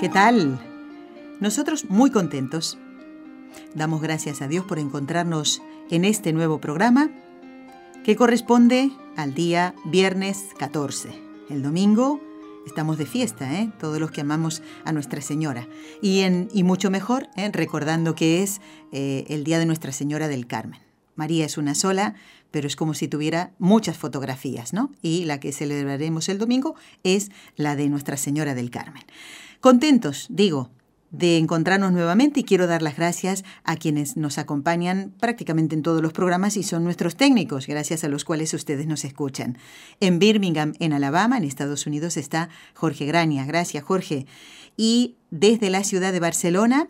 ¿Qué tal? Nosotros muy contentos. Damos gracias a Dios por encontrarnos en este nuevo programa que corresponde al día viernes 14. El domingo estamos de fiesta, ¿eh? todos los que amamos a Nuestra Señora. Y, mucho mejor, ¿eh? recordando que es eh, el día de Nuestra Señora del Carmen. María es una sola, pero es como si tuviera muchas fotografías, ¿no? Y la que celebraremos el domingo es la de Nuestra Señora del Carmen. Contentos, digo, de encontrarnos nuevamente y quiero dar las gracias a quienes nos acompañan prácticamente en todos los programas y son nuestros técnicos, gracias a los cuales ustedes nos escuchan. En Birmingham, en Alabama, en Estados Unidos, está Jorge Graña. Gracias, Jorge. Y desde la ciudad de Barcelona,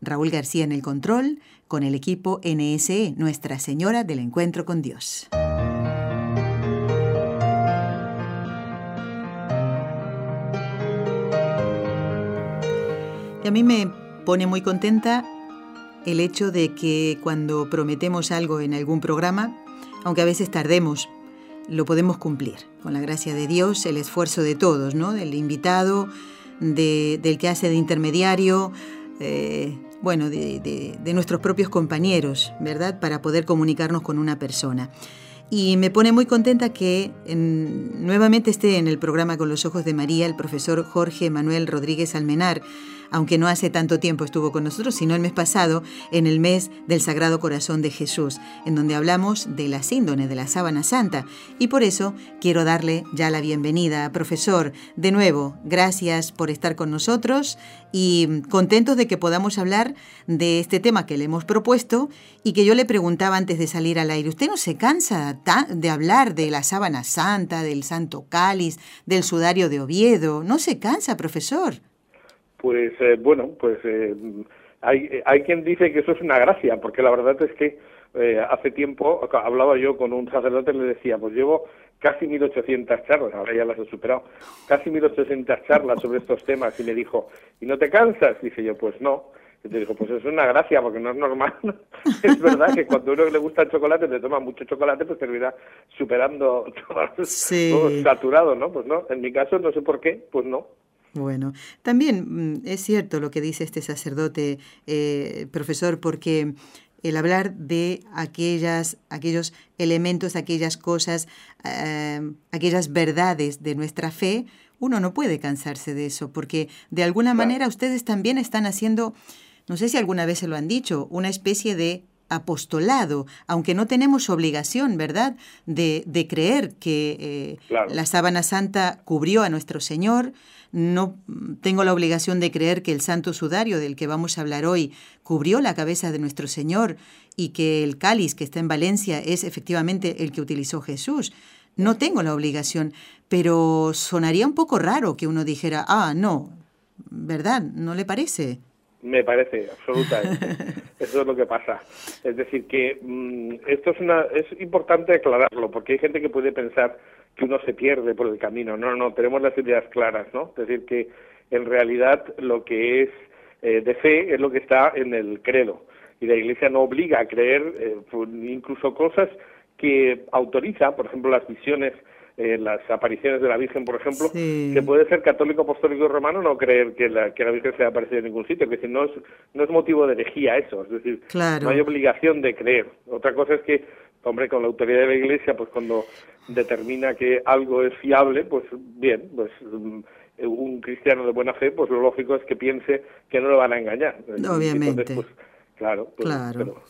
Raúl García en el control, con el equipo NSE, Nuestra Señora del Encuentro con Dios. Y a mí me pone muy contenta el hecho de que cuando prometemos algo en algún programa, aunque a veces tardemos, lo podemos cumplir. Con la gracia de Dios, el esfuerzo de todos, ¿no? Del invitado, del que hace de intermediario, eh, bueno, de, de, nuestros propios compañeros, ¿verdad? Para poder comunicarnos con una persona. Y me pone muy contenta que nuevamente esté en el programa Con los Ojos de María el profesor Jorge Manuel Rodríguez Almenar, aunque no hace tanto tiempo estuvo con nosotros, sino el mes pasado, en el mes del Sagrado Corazón de Jesús, en donde hablamos de la síndone de la sábana santa. Y por eso quiero darle ya la bienvenida, profesor. De nuevo, gracias por estar con nosotros y contentos de que podamos hablar de este tema que le hemos propuesto y que yo le preguntaba antes de salir al aire, ¿usted no se cansa de hablar de la sábana santa, del santo cáliz, del sudario de Oviedo? ¿No se cansa, profesor? Pues eh, bueno, pues eh, hay, hay quien dice que eso es una gracia, porque la verdad es que eh, hace tiempo hablaba yo con un sacerdote y le decía, pues llevo casi 1800 charlas, ahora ya las he superado, casi 1800 charlas sobre estos temas y me dijo, ¿y no te cansas? Dice yo, pues no. Y te dijo, pues es una gracia, porque no es normal. es verdad que cuando a uno le gusta el chocolate, te toma mucho chocolate, pues termina superando todo, saturado, ¿no? Pues no, en mi caso no sé por qué, pues no. Bueno, también mm, es cierto lo que dice este sacerdote, eh, profesor, porque el hablar de aquellas, aquellos elementos, aquellas cosas, eh, aquellas verdades de nuestra fe, uno no puede cansarse de eso, porque de alguna manera ustedes también están haciendo, no sé si alguna vez se lo han dicho, una especie de apostolado, aunque no tenemos obligación, ¿verdad?, de, de creer que eh, la sábana santa cubrió a nuestro Señor, no tengo la obligación de creer que el santo sudario del que vamos a hablar hoy cubrió la cabeza de nuestro Señor y que el cáliz que está en Valencia es efectivamente el que utilizó Jesús. No tengo la obligación, pero sonaría un poco raro que uno dijera, ah, no, ¿verdad? ¿No le parece? Me parece, absolutamente. Eso es lo que pasa. Es decir, que mm, esto es, una, es importante aclararlo, porque hay gente que puede pensar que uno se pierde por el camino. No, no, tenemos las ideas claras, ¿no? Es decir, que en realidad lo que es eh, de fe es lo que está en el credo. Y la Iglesia no obliga a creer eh, incluso cosas que autoriza, por ejemplo, las visiones, eh, las apariciones de la Virgen, por ejemplo, que puede ser católico, apostólico romano no creer que la, que la Virgen se ha aparecido en ningún sitio, que si no es, no es motivo de herejía eso, es decir, no hay obligación de creer. Otra cosa es que hombre, con la autoridad de la Iglesia, pues cuando determina que algo es fiable, pues bien, pues mm, un cristiano de buena fe, pues lo lógico es que piense que no lo van a engañar. Obviamente. Pues, claro. Pues, claro.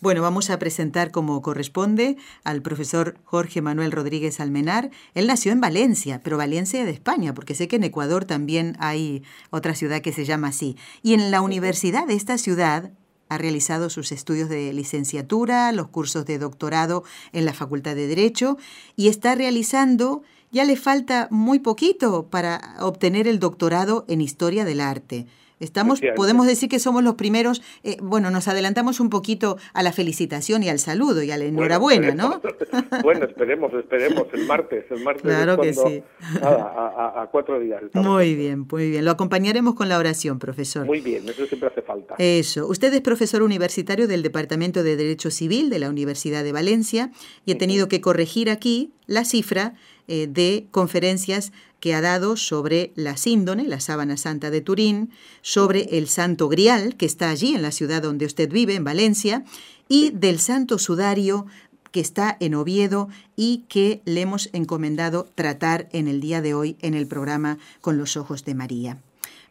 Bueno, vamos a presentar como corresponde al profesor Jorge Manuel Rodríguez Almenar. Él nació en Valencia, pero Valencia de España, porque sé que en Ecuador también hay otra ciudad que se llama así. Y en la universidad de esta ciudad, ha realizado sus estudios de licenciatura, los cursos de doctorado en la Facultad de Derecho y está realizando ya le falta muy poquito para obtener el doctorado en Historia del Arte. Estamos, podemos decir que somos los primeros, eh, bueno, nos adelantamos un poquito a la felicitación y al saludo y a la enhorabuena, ¿no? bueno, esperemos, esperemos, el martes, el martes. Claro que sí. a, cuatro días. Muy bien, muy bien. Lo acompañaremos con la oración, profesor. Muy bien, eso siempre hace falta. Eso. Usted es profesor universitario del Departamento de Derecho Civil de la Universidad de Valencia y he tenido que corregir aquí la cifra eh, de conferencias que ha dado sobre la síndone, la sábana santa de Turín, sobre el santo grial, que está allí en la ciudad donde usted vive, en Valencia, y del santo sudario que está en Oviedo y que le hemos encomendado tratar en el día de hoy en el programa Con los Ojos de María.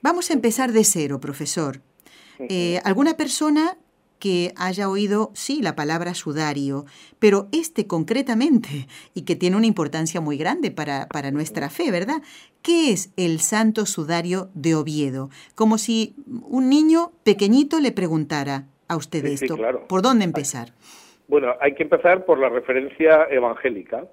Vamos a empezar de cero, profesor. Eh, ¿Alguna persona que haya oído, sí, la palabra sudario, pero este concretamente, y que tiene una importancia muy grande para, para nuestra fe, ¿verdad? ¿Qué es el santo sudario de Oviedo? Como si un niño pequeñito le preguntara a usted esto. ¿Por dónde empezar? Bueno, hay que empezar por la referencia evangélica.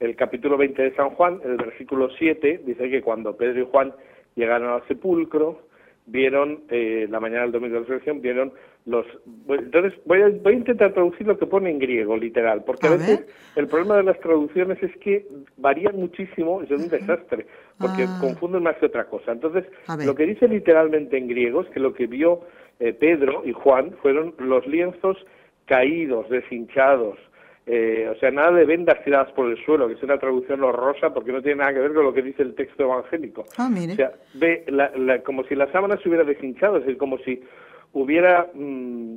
El capítulo 20 de San Juan, el versículo 7, dice que cuando Pedro y Juan llegaron al sepulcro, vieron, eh, la mañana del domingo de la resurrección, vieron los... Entonces voy a, voy a intentar traducir lo que pone en griego, literal, porque a, veces el problema de las traducciones es que varían muchísimo y son un desastre, porque ah. confunden más que otra cosa. Entonces, lo que dice literalmente en griego es que lo que vio eh, Pedro y Juan fueron los lienzos caídos, deshinchados, eh, o sea, nada de vendas tiradas por el suelo, que es una traducción horrorosa porque no tiene nada que ver con lo que dice el texto evangélico. Ah, o sea, ve como si la sábana se hubiera deshinchado, es decir, como si hubiera mm,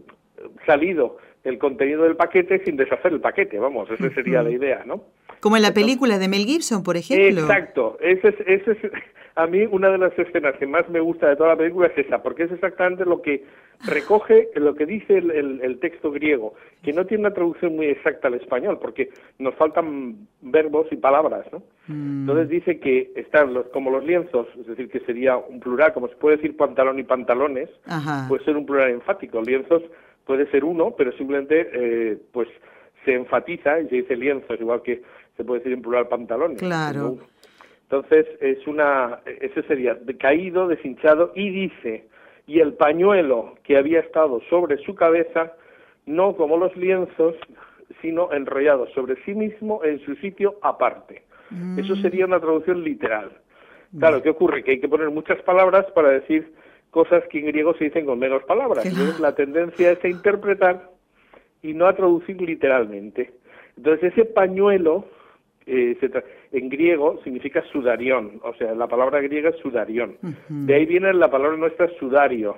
salido el contenido del paquete sin deshacer el paquete, vamos, esa sería la idea, ¿no? Como en la película de Mel Gibson, por ejemplo. Exacto, ese es, ese es a mí una de las escenas que más me gusta de toda la película es esa, porque es exactamente lo que recoge lo que dice el, texto griego, que no tiene una traducción muy exacta al español, porque nos faltan verbos y palabras, ¿no? Mm. Entonces dice que están los, como los lienzos, es decir, que sería un plural, como se puede decir pantalón y pantalones, puede ser un plural enfático. Lienzos puede ser uno, pero simplemente, eh, pues, se enfatiza y se dice lienzos, igual que se puede decir en plural pantalones. Claro. Entonces, es una, ese sería caído, deshinchado, y dice, y el pañuelo que había estado sobre su cabeza, no como los lienzos, sino enrollado sobre sí mismo en su sitio aparte. Eso sería una traducción literal. Claro, ¿qué ocurre? Que hay que poner muchas palabras para decir cosas que en griego se dicen con menos palabras. Entonces la tendencia es a interpretar y no a traducir literalmente. Entonces ese pañuelo eh, en griego significa sudarión, o sea, la palabra griega es sudarión. De ahí viene la palabra nuestra sudario,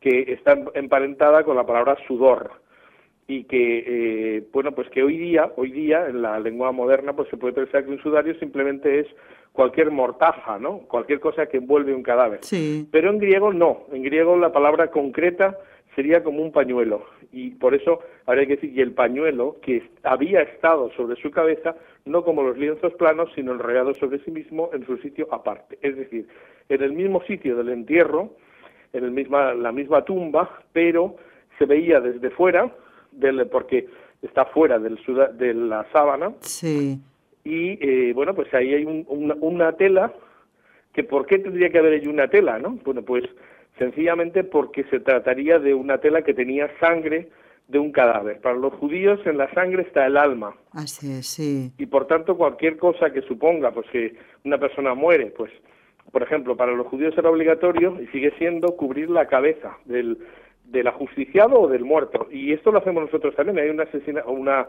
que está emparentada con la palabra sudor. Y que eh, bueno pues que hoy día hoy día en la lengua moderna pues se puede pensar que un sudario simplemente es cualquier mortaja no cualquier cosa que envuelve un cadáver. Sí. pero en griego no. En griego la palabra concreta sería como un pañuelo. Y por eso habría que decir y el pañuelo que había estado sobre su cabeza no como los lienzos planos sino enrollado sobre sí mismo en su sitio aparte. Es decir en el mismo sitio del entierro en el misma la misma tumba pero se veía desde fuera del porque está fuera del de la sábana. Sí. Y eh, bueno pues ahí hay una, una tela que por qué tendría que haber ahí una tela no bueno pues sencillamente porque se trataría de una tela que tenía sangre de un cadáver. Para los judíos en la sangre está el alma. Así es, sí. Y por tanto cualquier cosa que suponga pues que una persona muere, pues por ejemplo, para los judíos era obligatorio y sigue siendo cubrir la cabeza del del ajusticiado o del muerto. Y esto lo hacemos nosotros también. Hay un asesinato, una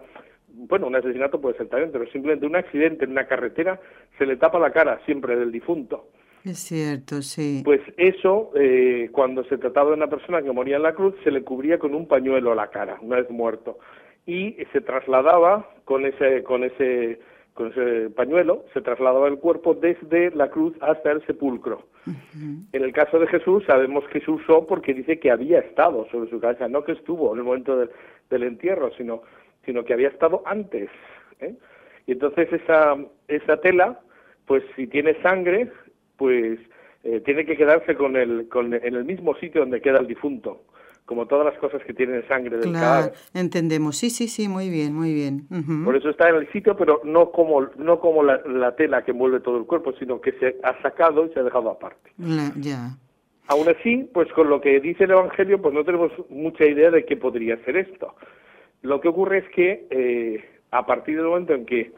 bueno, un asesinato puede ser también, pero simplemente un accidente en una carretera se le tapa la cara siempre del difunto. Es cierto, sí. Pues eso, eh, cuando se trataba de una persona que moría en la cruz, se le cubría con un pañuelo a la cara, una vez muerto. Y se trasladaba con ese, con ese, con ese pañuelo, se trasladaba el cuerpo desde la cruz hasta el sepulcro. En el caso de Jesús, sabemos que se usó porque dice que había estado sobre su cabeza, no que estuvo en el momento del, del entierro, sino, sino que había estado antes. ¿eh? Y entonces esa, esa tela, pues si tiene sangre, pues eh, tiene que quedarse con el, con, en el mismo sitio donde queda el difunto. como todas las cosas que tienen sangre del claro, cadáver. Entendemos, sí, sí, sí, muy bien, muy bien. Por eso está en el sitio, pero no como, no como la, la, tela que envuelve todo el cuerpo, sino que se ha sacado y se ha dejado aparte. ya. Aún así, pues con lo que dice el Evangelio, pues no tenemos mucha idea de qué podría ser esto. Lo que ocurre es que eh, a partir del momento en que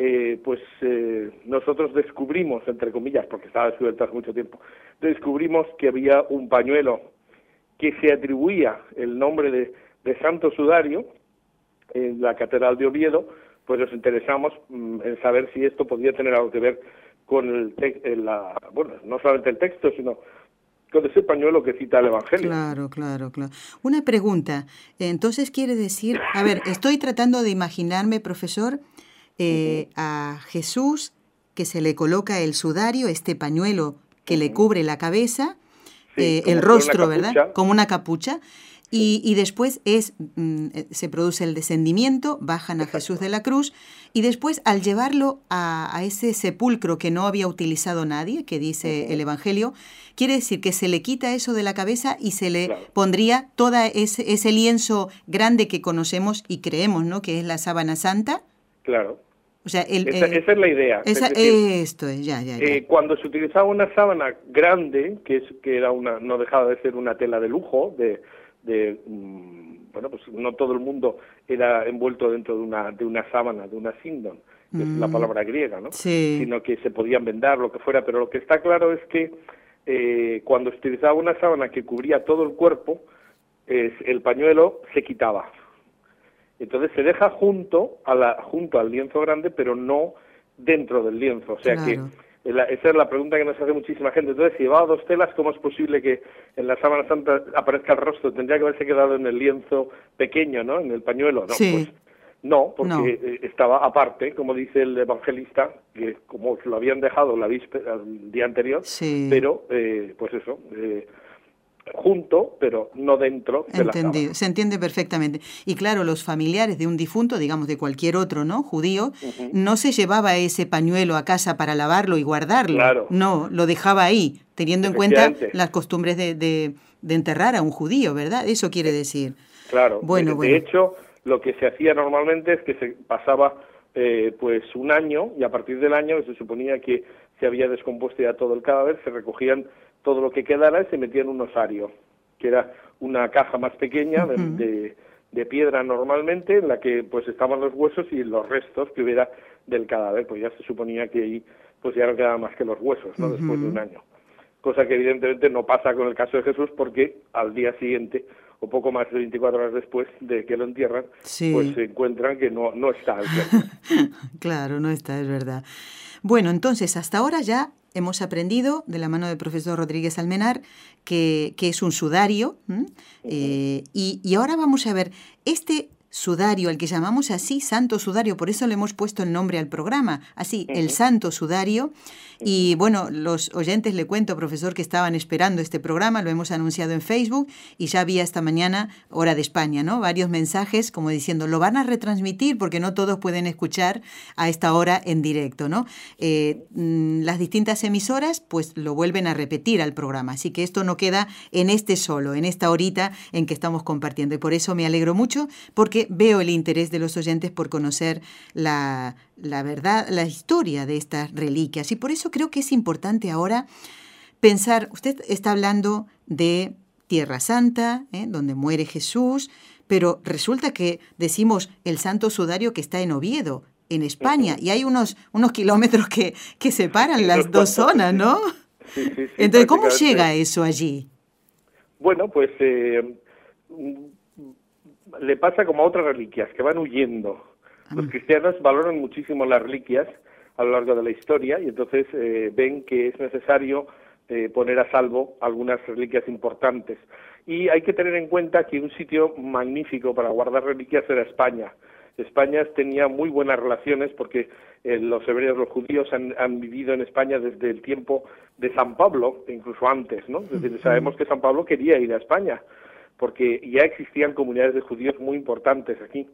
eh, pues eh, nosotros descubrimos, entre comillas, porque estaba descubierto hace mucho tiempo, descubrimos que había un pañuelo que se atribuía el nombre de, Santo Sudario en la Catedral de Oviedo, pues nos interesamos mm, en saber si esto podía tener algo que ver con el, la, bueno, no solamente el texto, sino con ese pañuelo que cita el Evangelio. Claro, claro, claro. Una pregunta. Entonces quiere decir, a ver, estoy tratando de imaginarme, profesor, eh, a Jesús que se le coloca el sudario, este pañuelo que le cubre la cabeza, eh, el rostro, ¿verdad? Como una capucha. Y, después es, mm, eh, se produce el descendimiento, bajan a Jesús de la cruz y después al llevarlo a, ese sepulcro que no había utilizado nadie, que dice el Evangelio, quiere decir que se le quita eso de la cabeza y se le pondría todo ese, ese lienzo grande que conocemos y creemos, ¿no? Que es la sábana santa. Claro. O sea, esa, es la idea. esto es, ya, ya, eh, cuando se utilizaba una sábana grande, que, es, que era una, no dejaba de ser una tela de lujo, de, de mm, bueno, pues no todo el mundo era envuelto dentro de una, de una sábana, de una sindon, que es la mm. palabra griega, ¿no? Sino que se podían vendar, lo que fuera, pero lo que está claro es que eh, cuando se utilizaba una sábana que cubría todo el cuerpo, el pañuelo se quitaba entonces se deja junto, a la, junto al lienzo grande, pero no dentro del lienzo. O sea que esa es la pregunta que nos hace muchísima gente. Entonces, si llevaba dos telas, ¿cómo es posible que en la sábana santa aparezca el rostro? Tendría que haberse quedado en el lienzo pequeño, ¿no? En el pañuelo. No, pues, no porque eh, estaba aparte, como dice el evangelista, que como lo habían dejado la víspera, el día anterior, pero, eh, pues eso, eh, junto, pero no dentro de Entendido, Se entiende perfectamente. Y claro, los familiares de un difunto, digamos de cualquier otro, ¿no? Judío, no se llevaba ese pañuelo a casa para lavarlo y guardarlo. No, lo dejaba ahí, teniendo en cuenta las costumbres de, de, enterrar a un judío, ¿verdad? Eso quiere decir. Claro. Bueno, de, hecho, lo que se hacía normalmente es que se pasaba eh, pues un año y a partir del año se suponía que se había descompuesto ya todo el cadáver, se recogían todo lo que quedara se metía en un osario, que era una caja más pequeña de, de, piedra normalmente, en la que pues estaban los huesos y los restos que hubiera del cadáver, pues ya se suponía que ahí pues ya no quedaban más que los huesos, ¿no? Después de un año. Cosa que evidentemente no pasa con el caso de Jesús porque al día siguiente o poco más de 24 horas después de que lo entierran, pues se encuentran que no, no está. claro, no está, es verdad. Bueno, entonces hasta ahora ya hemos aprendido de la mano del profesor Rodríguez Almenar que, es un sudario. Eh, y, y, ahora vamos a ver, este sudario, el que llamamos así santo sudario, por eso le hemos puesto el nombre al programa, así, el santo sudario. Y bueno, los oyentes le cuento, profesor, que estaban esperando este programa, lo hemos anunciado en Facebook y ya había esta mañana, hora de España, ¿no? Varios mensajes como diciendo, lo van a retransmitir porque no todos pueden escuchar a esta hora en directo, ¿no? Eh, mm, las distintas emisoras pues lo vuelven a repetir al programa, así que esto no queda en este solo, en esta horita en que estamos compartiendo y por eso me alegro mucho porque veo el interés de los oyentes por conocer la, verdad, la historia de estas reliquias. Y por eso creo que es importante ahora pensar, usted está hablando de Tierra Santa, ¿eh? donde muere Jesús, pero resulta que decimos el Santo Sudario que está en Oviedo, en España, y hay unos, unos kilómetros que, que separan las dos zonas, ¿no? Entonces, ¿cómo llega eso allí? Bueno, pues eh, le pasa como a otras reliquias, que van huyendo. Los ah. cristianos valoran muchísimo las reliquias a lo largo de la historia y entonces eh, ven que es necesario eh, poner a salvo algunas reliquias importantes. Y hay que tener en cuenta que un sitio magnífico para guardar reliquias era España. España tenía muy buenas relaciones porque eh, los hebreos, los judíos han, han, vivido en España desde el tiempo de San Pablo, incluso antes, ¿no? Es decir, sabemos que San Pablo quería ir a España porque ya existían comunidades de judíos muy importantes aquí.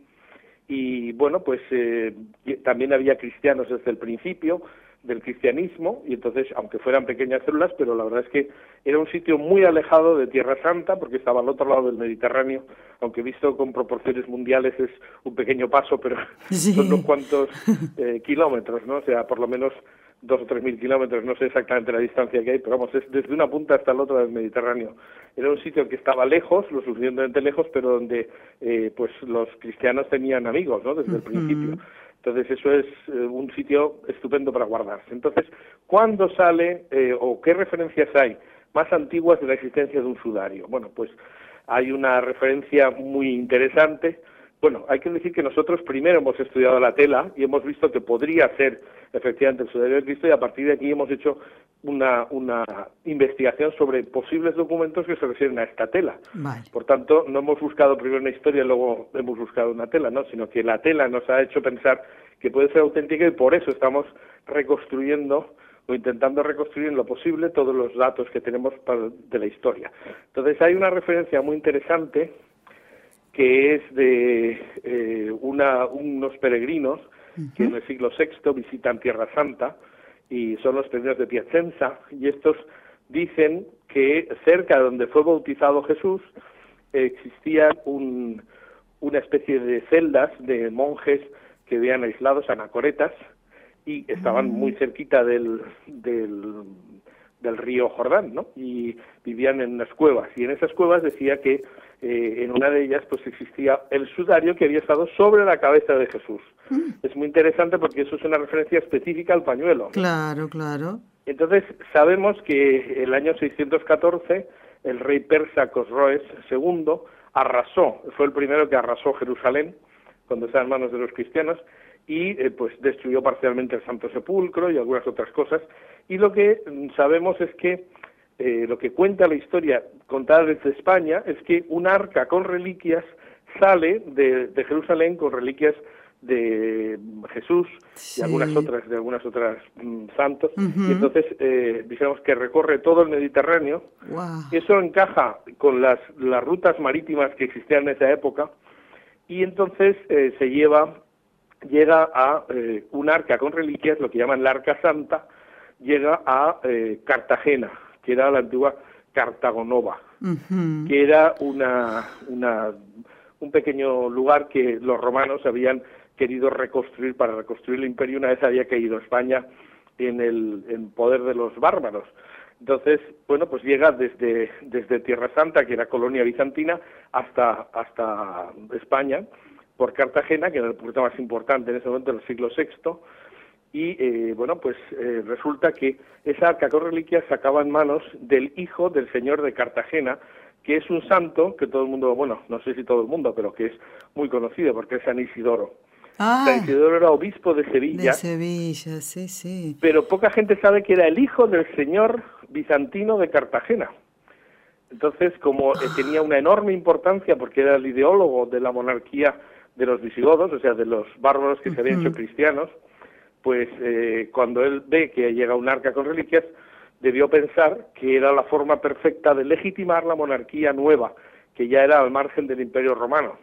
Y bueno, pues eh, también había cristianos desde el principio, del cristianismo y entonces, aunque fueran pequeñas células, pero la verdad es que era un sitio muy alejado de Tierra Santa porque estaba al otro lado del Mediterráneo, aunque visto con proporciones mundiales es un pequeño paso, pero son unos cuantos eh, kilómetros, ¿no? O sea, por lo menos dos o tres mil kilómetros, no sé exactamente la distancia que hay, pero vamos, es desde una punta hasta la otra del Mediterráneo. Era un sitio que estaba lejos, lo suficientemente lejos, pero donde eh, pues los cristianos tenían amigos, ¿no? Desde el principio. Entonces eso es eh, un sitio estupendo para guardarse. Entonces, ¿cuándo sale eh, o qué referencias hay más antiguas de la existencia de un sudario? Bueno, pues hay una referencia muy interesante bueno, hay que decir que nosotros primero hemos estudiado la tela y hemos visto que podría ser efectivamente el sudario de Cristo y a partir de aquí hemos hecho una, una investigación sobre posibles documentos que se refieren a esta tela. Por tanto, no hemos buscado primero una historia y luego hemos buscado una tela, ¿no? sino que la tela nos ha hecho pensar que puede ser auténtica y por eso estamos reconstruyendo o intentando reconstruir en lo posible todos los datos que tenemos de la historia. Entonces hay una referencia muy interesante que es de eh, una, unos peregrinos que en el siglo VI visitan Tierra Santa y son los peregrinos de Piacenza y estos dicen que cerca de donde fue bautizado Jesús existía un, una especie de celdas de monjes que vivían aislados, anacoretas, y estaban muy mm. cerquita del, del, del río Jordán, ¿no? Y vivían en unas cuevas. Y en esas cuevas decía que eh, en una de ellas pues existía el sudario que había estado sobre la cabeza de Jesús. Mm. Es muy interesante porque eso es una referencia específica al pañuelo. Claro, claro. Entonces sabemos que el año 614 el rey persa Cosroes II arrasó, fue el primero que arrasó Jerusalén cuando estaba en manos de los cristianos y eh, pues destruyó parcialmente el Santo Sepulcro y algunas otras cosas. Y lo que sabemos es que eh, lo que cuenta la historia contada desde España es que un arca con reliquias sale de, Jerusalén con reliquias de Jesús y algunas otras de algunas otras mm, santos. Y entonces eh, digamos que recorre todo el Mediterráneo. Y eso encaja con las las rutas marítimas que existían en esa época. Y entonces eh, se lleva llega a eh, un arca con reliquias lo que llaman la arca santa llega a Cartagena que era la antigua Cartagonova, que era una, una, un pequeño lugar que los romanos habían querido reconstruir para reconstruir el imperio una vez había caído España en el en poder de los bárbaros. Entonces, bueno, pues llega desde, desde Tierra Santa, que era colonia bizantina, hasta, hasta España, por Cartagena, que era el puerto más importante en ese momento del siglo VI, y eh, bueno, pues eh, resulta que esa arca con reliquias se acaba en manos del hijo del señor de Cartagena, que es un santo que todo el mundo, bueno, no sé si todo el mundo, pero que es muy conocido porque es San Isidoro. Ah, San Isidoro era obispo de Sevilla. De Sevilla, sí, sí. Pero poca gente sabe que era el hijo del señor bizantino de Cartagena. Entonces, como eh, tenía una enorme importancia porque era el ideólogo de la monarquía de los visigodos, o sea, de los bárbaros que se habían hecho cristianos, pues eh, cuando él ve que llega un arca con reliquias, debió pensar que era la forma perfecta de legitimar la monarquía nueva, que ya era al margen del imperio romano.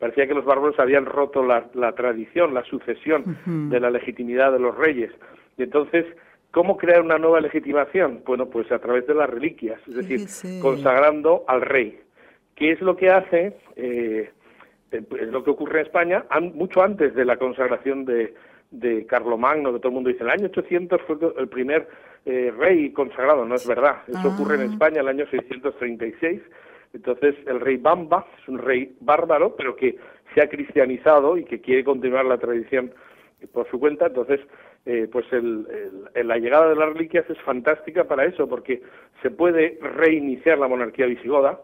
Parecía que los bárbaros habían roto la, tradición, la sucesión de la legitimidad de los reyes. Y entonces, ¿cómo crear una nueva legitimación? Bueno, pues a través de las reliquias, es decir, consagrando al rey. ¿Qué es lo que hace? Eh, eh, pues, lo que ocurre en España, mucho antes de la consagración de, de Carlomagno, que todo el mundo dice, el año 800 fue el primer eh, rey consagrado, no es verdad, eso ocurre en ah. España el año 636, entonces el rey Bamba es un rey bárbaro, pero que se ha cristianizado y que quiere continuar la tradición por su cuenta, entonces eh, pues el, la llegada de las reliquias es fantástica para eso, porque se puede reiniciar la monarquía visigoda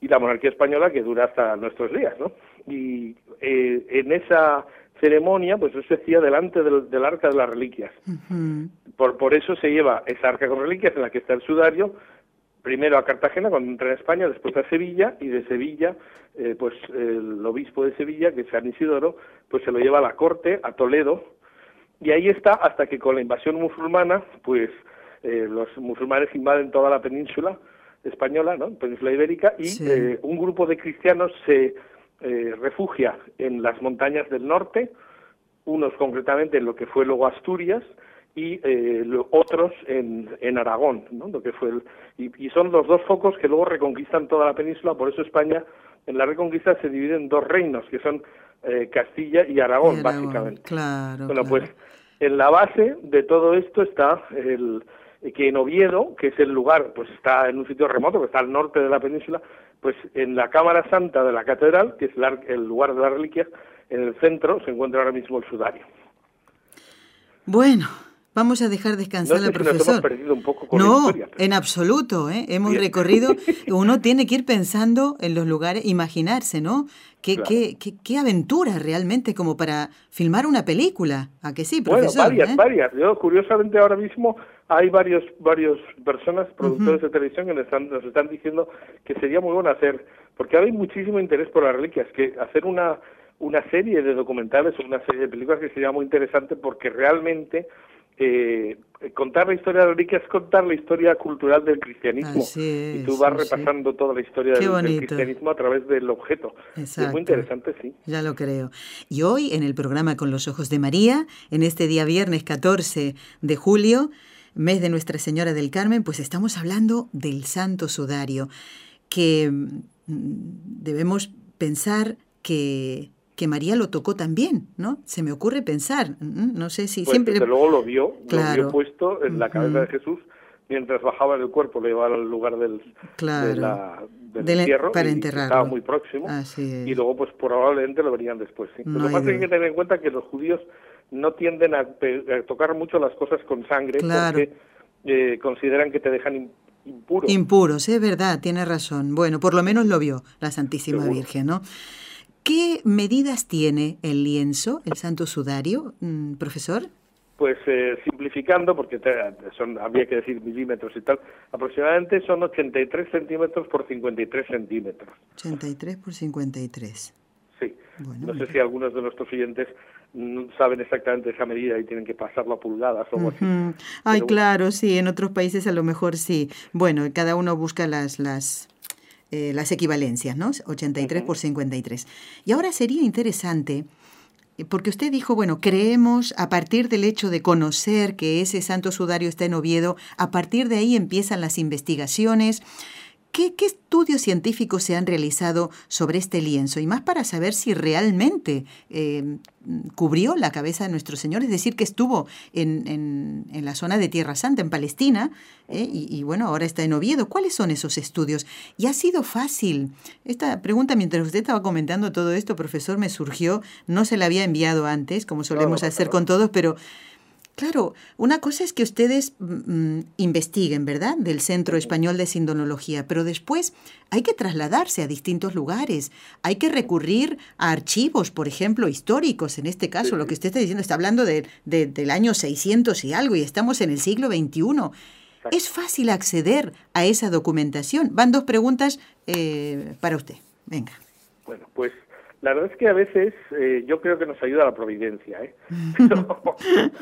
y la monarquía española que dura hasta nuestros días, ¿no? Y eh, en esa ceremonia, pues eso se hacía delante del, arca de las reliquias. por, por eso se lleva esa arca con reliquias en la que está el sudario, primero a Cartagena cuando entra en España, después a Sevilla y de Sevilla, eh, pues el obispo de Sevilla, que es San Isidoro, pues se lo lleva a la corte, a Toledo, y ahí está hasta que con la invasión musulmana, pues eh, los musulmanes invaden toda la península española, ¿no? Península ibérica, y eh, un grupo de cristianos se eh, refugia en las montañas del norte, unos concretamente en lo que fue luego Asturias, y eh, otros en, en Aragón, ¿no? Lo que fue el, y, y, son los dos focos que luego reconquistan toda la península, por eso España en la reconquista se divide en dos reinos, que son eh, Castilla y Aragón, básicamente. Claro, bueno, pues en la base de todo esto está el que en Oviedo, que es el lugar, pues está en un sitio remoto, que está al norte de la península, pues en la Cámara Santa de la Catedral, que es el lugar de las reliquias, en el centro se encuentra ahora mismo el sudario. Bueno, Vamos a dejar descansar no al profesor. hemos perdido un poco con no, la historia, en absoluto. ¿eh? Hemos recorrido. Uno tiene que ir pensando en los lugares, imaginarse, ¿no? Qué, qué, qué, aventura realmente como para filmar una película. ¿A que sí, profesor? Bueno, varias, eh? varias. Yo, curiosamente, ahora mismo hay varios, varios personas, productores de televisión, que nos están, nos están diciendo que sería muy bueno hacer, porque ahora hay muchísimo interés por las reliquias, que hacer una una serie de documentales o una serie de películas que sería muy interesante porque realmente eh, contar la historia de Enrique es contar la historia cultural del cristianismo. y tú vas repasando toda la historia del, cristianismo a través del objeto. Es muy interesante, sí. Ya lo creo. Y hoy, en el programa Con los Ojos de María, en este día viernes 14 de julio, mes de Nuestra Señora del Carmen, pues estamos hablando del Santo Sudario, que mm, debemos pensar que que María lo tocó también, ¿no? Se me ocurre pensar, no sé si pues siempre... Desde luego lo vio, lo vio puesto en la cabeza de Jesús mientras bajaba del cuerpo, le llevaba al lugar del, de la, del entierro para enterrarlo. estaba muy próximo y luego pues probablemente lo verían después. ¿sí? lo más hay que tener en cuenta que los judíos no tienden a, tocar mucho las cosas con sangre porque eh, consideran que te dejan impuro. Impuros, es verdad, tiene razón. Bueno, por lo menos lo vio la Santísima Virgen, ¿no? ¿Qué medidas tiene el lienzo, el Santo Sudario, mm, profesor? Pues eh, simplificando, porque son, habría que decir milímetros y tal, aproximadamente son 83 centímetros por 53 centímetros. 83 por 53. Sí. no sé si algunos de nuestros oyentes no saben exactamente esa medida y tienen que pasarlo a pulgadas o algo así. Ay, claro, sí, en otros países a lo mejor sí. Bueno, cada uno busca las, las eh, las equivalencias, ¿no? 83 por 53. Y ahora sería interesante, eh, porque usted dijo, bueno, creemos a partir del hecho de conocer que ese santo sudario está en Oviedo, a partir de ahí empiezan las investigaciones. ¿Qué, estudios científicos se han realizado sobre este lienzo? Y más para saber si realmente eh, cubrió la cabeza de nuestro Señor, es decir, que estuvo en, en, la zona de Tierra Santa, en Palestina, ¿eh? y, bueno, ahora está en Oviedo. ¿Cuáles son esos estudios? Y ha sido fácil. Esta pregunta, mientras usted estaba comentando todo esto, profesor, me surgió, no se la había enviado antes, como solemos hacer con todos, pero Claro, una cosa es que ustedes mm, mm, investiguen, ¿verdad?, del Centro Español de Sindonología, pero después hay que trasladarse a distintos lugares, hay que recurrir a archivos, por ejemplo, históricos, en este caso, lo que usted está diciendo, está hablando de, del año 600 y algo, y estamos en el siglo XXI. Es fácil acceder a esa documentación. Van dos preguntas eh, para usted. Venga. Bueno, pues la verdad es que a veces eh, yo creo que nos ayuda la providencia, ¿eh?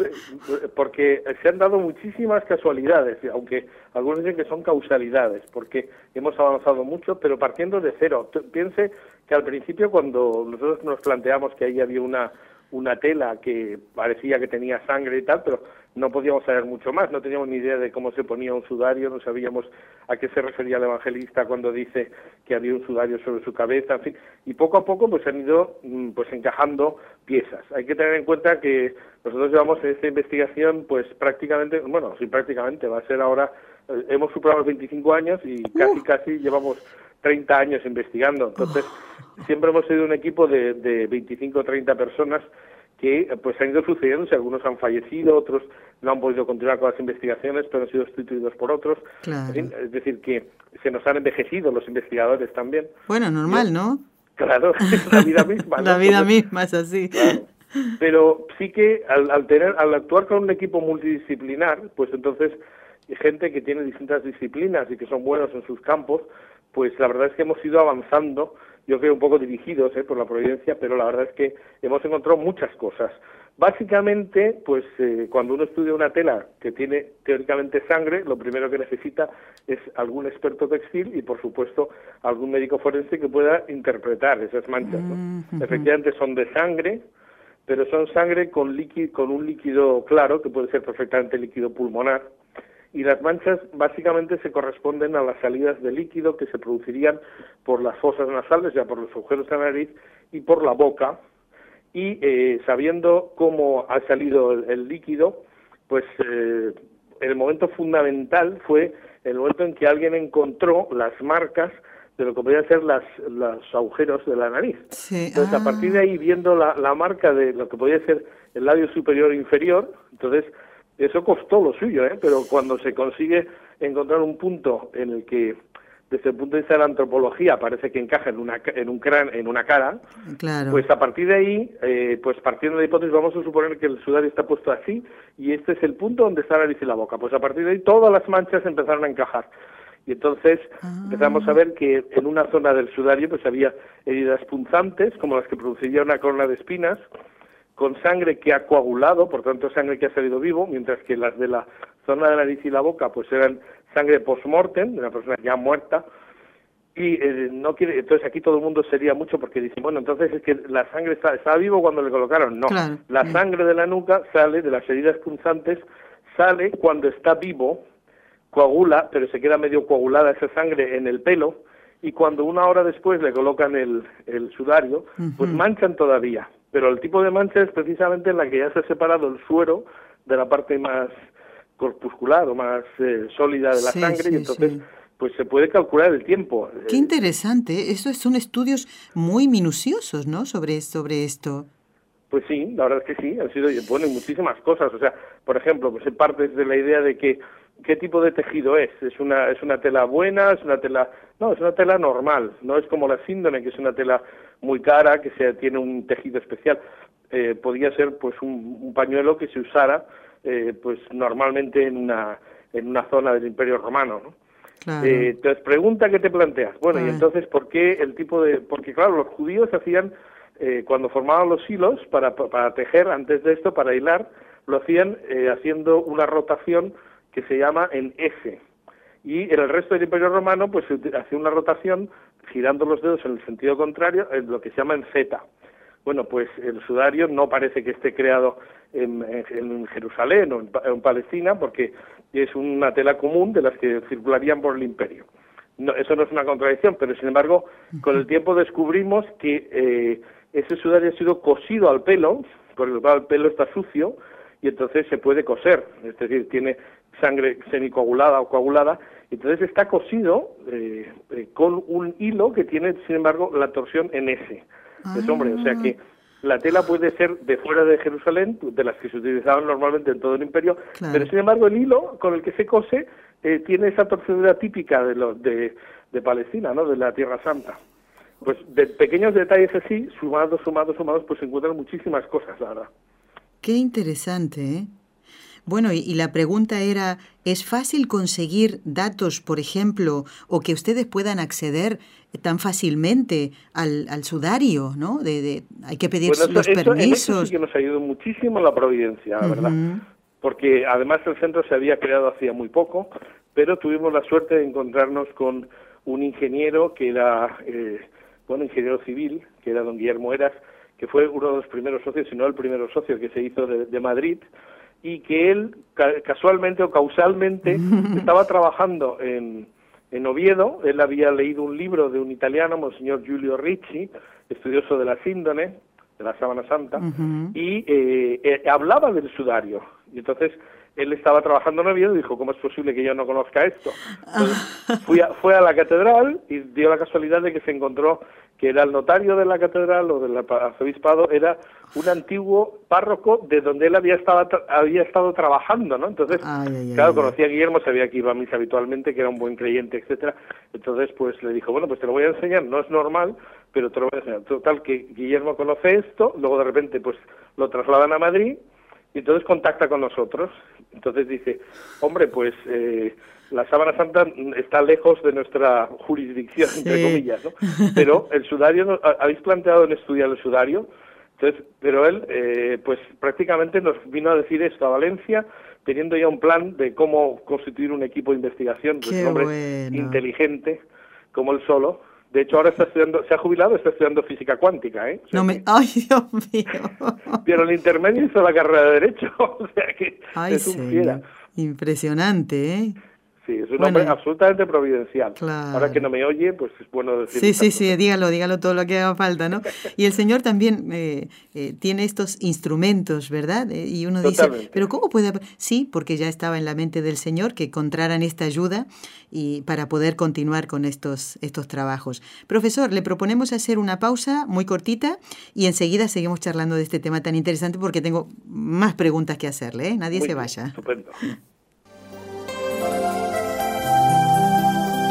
porque se han dado muchísimas casualidades, aunque algunos dicen que son causalidades, porque hemos avanzado mucho, pero partiendo de cero. Piense que al principio cuando nosotros nos planteamos que ahí había una una tela que parecía que tenía sangre y tal, pero no podíamos saber mucho más, no teníamos ni idea de cómo se ponía un sudario, no sabíamos a qué se refería el evangelista cuando dice que había un sudario sobre su cabeza, en fin, y poco a poco pues han ido mm, pues encajando piezas. Hay que tener en cuenta que nosotros llevamos en esta investigación pues prácticamente, bueno, sí prácticamente, va a ser ahora, eh, hemos superado los 25 años y casi casi llevamos 30 años investigando, entonces siempre hemos sido un equipo de, de 25 o 30 personas que pues han ido sucediendo, algunos han fallecido, otros no han podido continuar con las investigaciones, pero han sido sustituidos por otros. es decir, que se nos han envejecido los investigadores también. Bueno, normal, ¿no? Claro, es la vida misma. la vida misma es así. Pero sí que al, al, tener, al actuar con un equipo multidisciplinar, pues entonces gente que tiene distintas disciplinas y que son buenos en sus campos, pues la verdad es que hemos ido avanzando yo creo un poco dirigidos ¿eh? por la providencia, pero la verdad es que hemos encontrado muchas cosas. Básicamente, pues eh, cuando uno estudia una tela que tiene teóricamente sangre, lo primero que necesita es algún experto textil y, por supuesto, algún médico forense que pueda interpretar esas manchas. Efectivamente son de sangre, pero son sangre con, líquido, con un líquido claro, que puede ser perfectamente líquido pulmonar, y las manchas básicamente se corresponden a las salidas de líquido que se producirían por las fosas nasales, ya por los agujeros de la nariz y por la boca, y eh, sabiendo cómo ha salido el, líquido, pues eh, el momento fundamental fue el momento en que alguien encontró las marcas de lo que podían ser las, los agujeros de la nariz. Entonces, a partir de ahí, viendo la, la marca de lo que podía ser el labio superior e inferior, entonces eso costó lo suyo, ¿eh? pero cuando se consigue encontrar un punto en el que desde el punto de vista de la antropología parece que encaja en una en un crán, en una cara pues a partir de ahí eh, pues partiendo de hipótesis vamos a suponer que el sudario está puesto así y este es el punto donde está la nariz y la boca pues a partir de ahí todas las manchas empezaron a encajar y entonces ah. empezamos a ver que en una zona del sudario pues había heridas punzantes como las que produciría una corona de espinas con sangre que ha coagulado, por tanto sangre que ha salido vivo, mientras que las de la zona de la nariz y la boca pues eran sangre post-mortem, de una persona ya muerta, y eh, no quiere, entonces aquí todo el mundo sería mucho porque dice, bueno, entonces es que la sangre está, estaba vivo cuando le colocaron, no, la sangre de la nuca sale de las heridas punzantes, sale cuando está vivo, coagula, pero se queda medio coagulada esa sangre en el pelo, y cuando una hora después le colocan el, el sudario, pues manchan todavía, pero el tipo de mancha es precisamente en la que ya se ha separado el suero de la parte más corpuscular o más eh, sólida de la sangre y entonces pues se puede calcular el tiempo. Qué interesante, estos son estudios muy minuciosos, ¿no? Sobre, sobre esto. Pues sí, la verdad es que sí, han sido, ponen muchísimas cosas, o sea, por ejemplo, pues se parte de la idea de que qué tipo de tejido es, es una, es una tela buena, es una tela, no, es una tela normal, no es como la síndrome, que es una tela muy cara, que se, tiene un tejido especial, eh, podría ser pues un, pañuelo que se usara eh, pues normalmente en una, en una zona del Imperio Romano, ¿no? Eh, entonces, pregunta que te planteas. Bueno, y entonces, ¿por qué el tipo de...? Porque, claro, los judíos hacían, eh, cuando formaban los hilos para, para tejer, antes de esto, para hilar, lo hacían eh, haciendo una rotación que se llama en S. Y en el resto del Imperio Romano, pues se hacía una rotación girando los dedos en el sentido contrario, en lo que se llama en Z. Bueno, pues el sudario no parece que esté creado en, Jerusalén o en, Palestina, porque es una tela común de las que circularían por el imperio. No, eso no es una contradicción, pero sin embargo, con el tiempo descubrimos que eh, ese sudario ha sido cosido al pelo, porque el pelo está sucio, y entonces se puede coser, es decir, tiene sangre semicoagulada o coagulada, entonces está cosido eh, eh, con un hilo que tiene, sin embargo, la torsión en S. Es hombre, o sea que la tela puede ser de fuera de Jerusalén, de las que se utilizaban normalmente en todo el imperio, pero sin embargo el hilo con el que se cose eh, tiene esa torcedura típica de, lo, de, de Palestina, ¿no? de la Tierra Santa. Pues de pequeños detalles así, sumados, sumados, sumados, pues se encuentran muchísimas cosas, la verdad. Qué interesante, ¿eh? Bueno, y, la pregunta era, ¿es fácil conseguir datos, por ejemplo, o que ustedes puedan acceder tan fácilmente al, al sudario, ¿no? De, hay que pedir los permisos. eso sí que nos ayudó muchísimo la providencia, ¿verdad? Porque además el centro se había creado hacía muy poco, pero tuvimos la suerte de encontrarnos con un ingeniero que era, eh, bueno, ingeniero civil, que era don Guillermo Eras, que fue uno de los primeros socios, si no el primer socio que se hizo de, Madrid, y que él casualmente o causalmente estaba trabajando en, en Oviedo, él había leído un libro de un italiano, Monseñor Giulio Ricci, estudioso de la síndone, de la Sábana Santa, y eh, eh, hablaba del sudario. Y entonces él estaba trabajando en Oviedo y dijo, ¿cómo es posible que yo no conozca esto? Entonces, fui fue a la catedral y dio la casualidad de que se encontró que era el notario de la catedral o del arzobispado, era un antiguo párroco de donde él había estado, había estado trabajando, ¿no? Entonces, claro, conocía a Guillermo, sabía que iba a misa habitualmente, que era un buen creyente, etcétera. Entonces, pues le dijo, bueno, pues te lo voy a enseñar, no es normal, pero te lo voy a enseñar. Total, que Guillermo conoce esto, luego de repente, pues lo trasladan a Madrid, y entonces contacta con nosotros. Entonces dice, hombre, pues... Eh, la Sábana Santa está lejos de nuestra jurisdicción, entre comillas, ¿no? Pero el sudario, ¿habéis planteado en estudiar el sudario? Entonces, pero él, eh, pues prácticamente nos vino a decir esto a Valencia, teniendo ya un plan de cómo constituir un equipo de investigación, pues un hombre inteligente, como él solo, De hecho, ahora está estudiando, se ha jubilado, está estudiando física cuántica, ¿eh? no me... ¡Ay, Dios mío! Pero el intermedio hizo la carrera de Derecho, o sea que es un fiera. Impresionante, ¿eh? Sí, es un hombre absolutamente providencial. Ahora que no me oye, pues es bueno decir. Sí, sí, sí, dígalo, dígalo todo lo que haga falta, ¿no? Y el Señor también eh, eh, tiene estos instrumentos, ¿verdad? Eh, y uno dice, pero ¿cómo puede? Sí, porque ya estaba en la mente del Señor que encontraran esta ayuda y para poder continuar con estos, estos trabajos. Profesor, le proponemos hacer una pausa muy cortita y enseguida seguimos charlando de este tema tan interesante porque tengo más preguntas que hacerle, ¿eh? Nadie se vaya. Estupendo.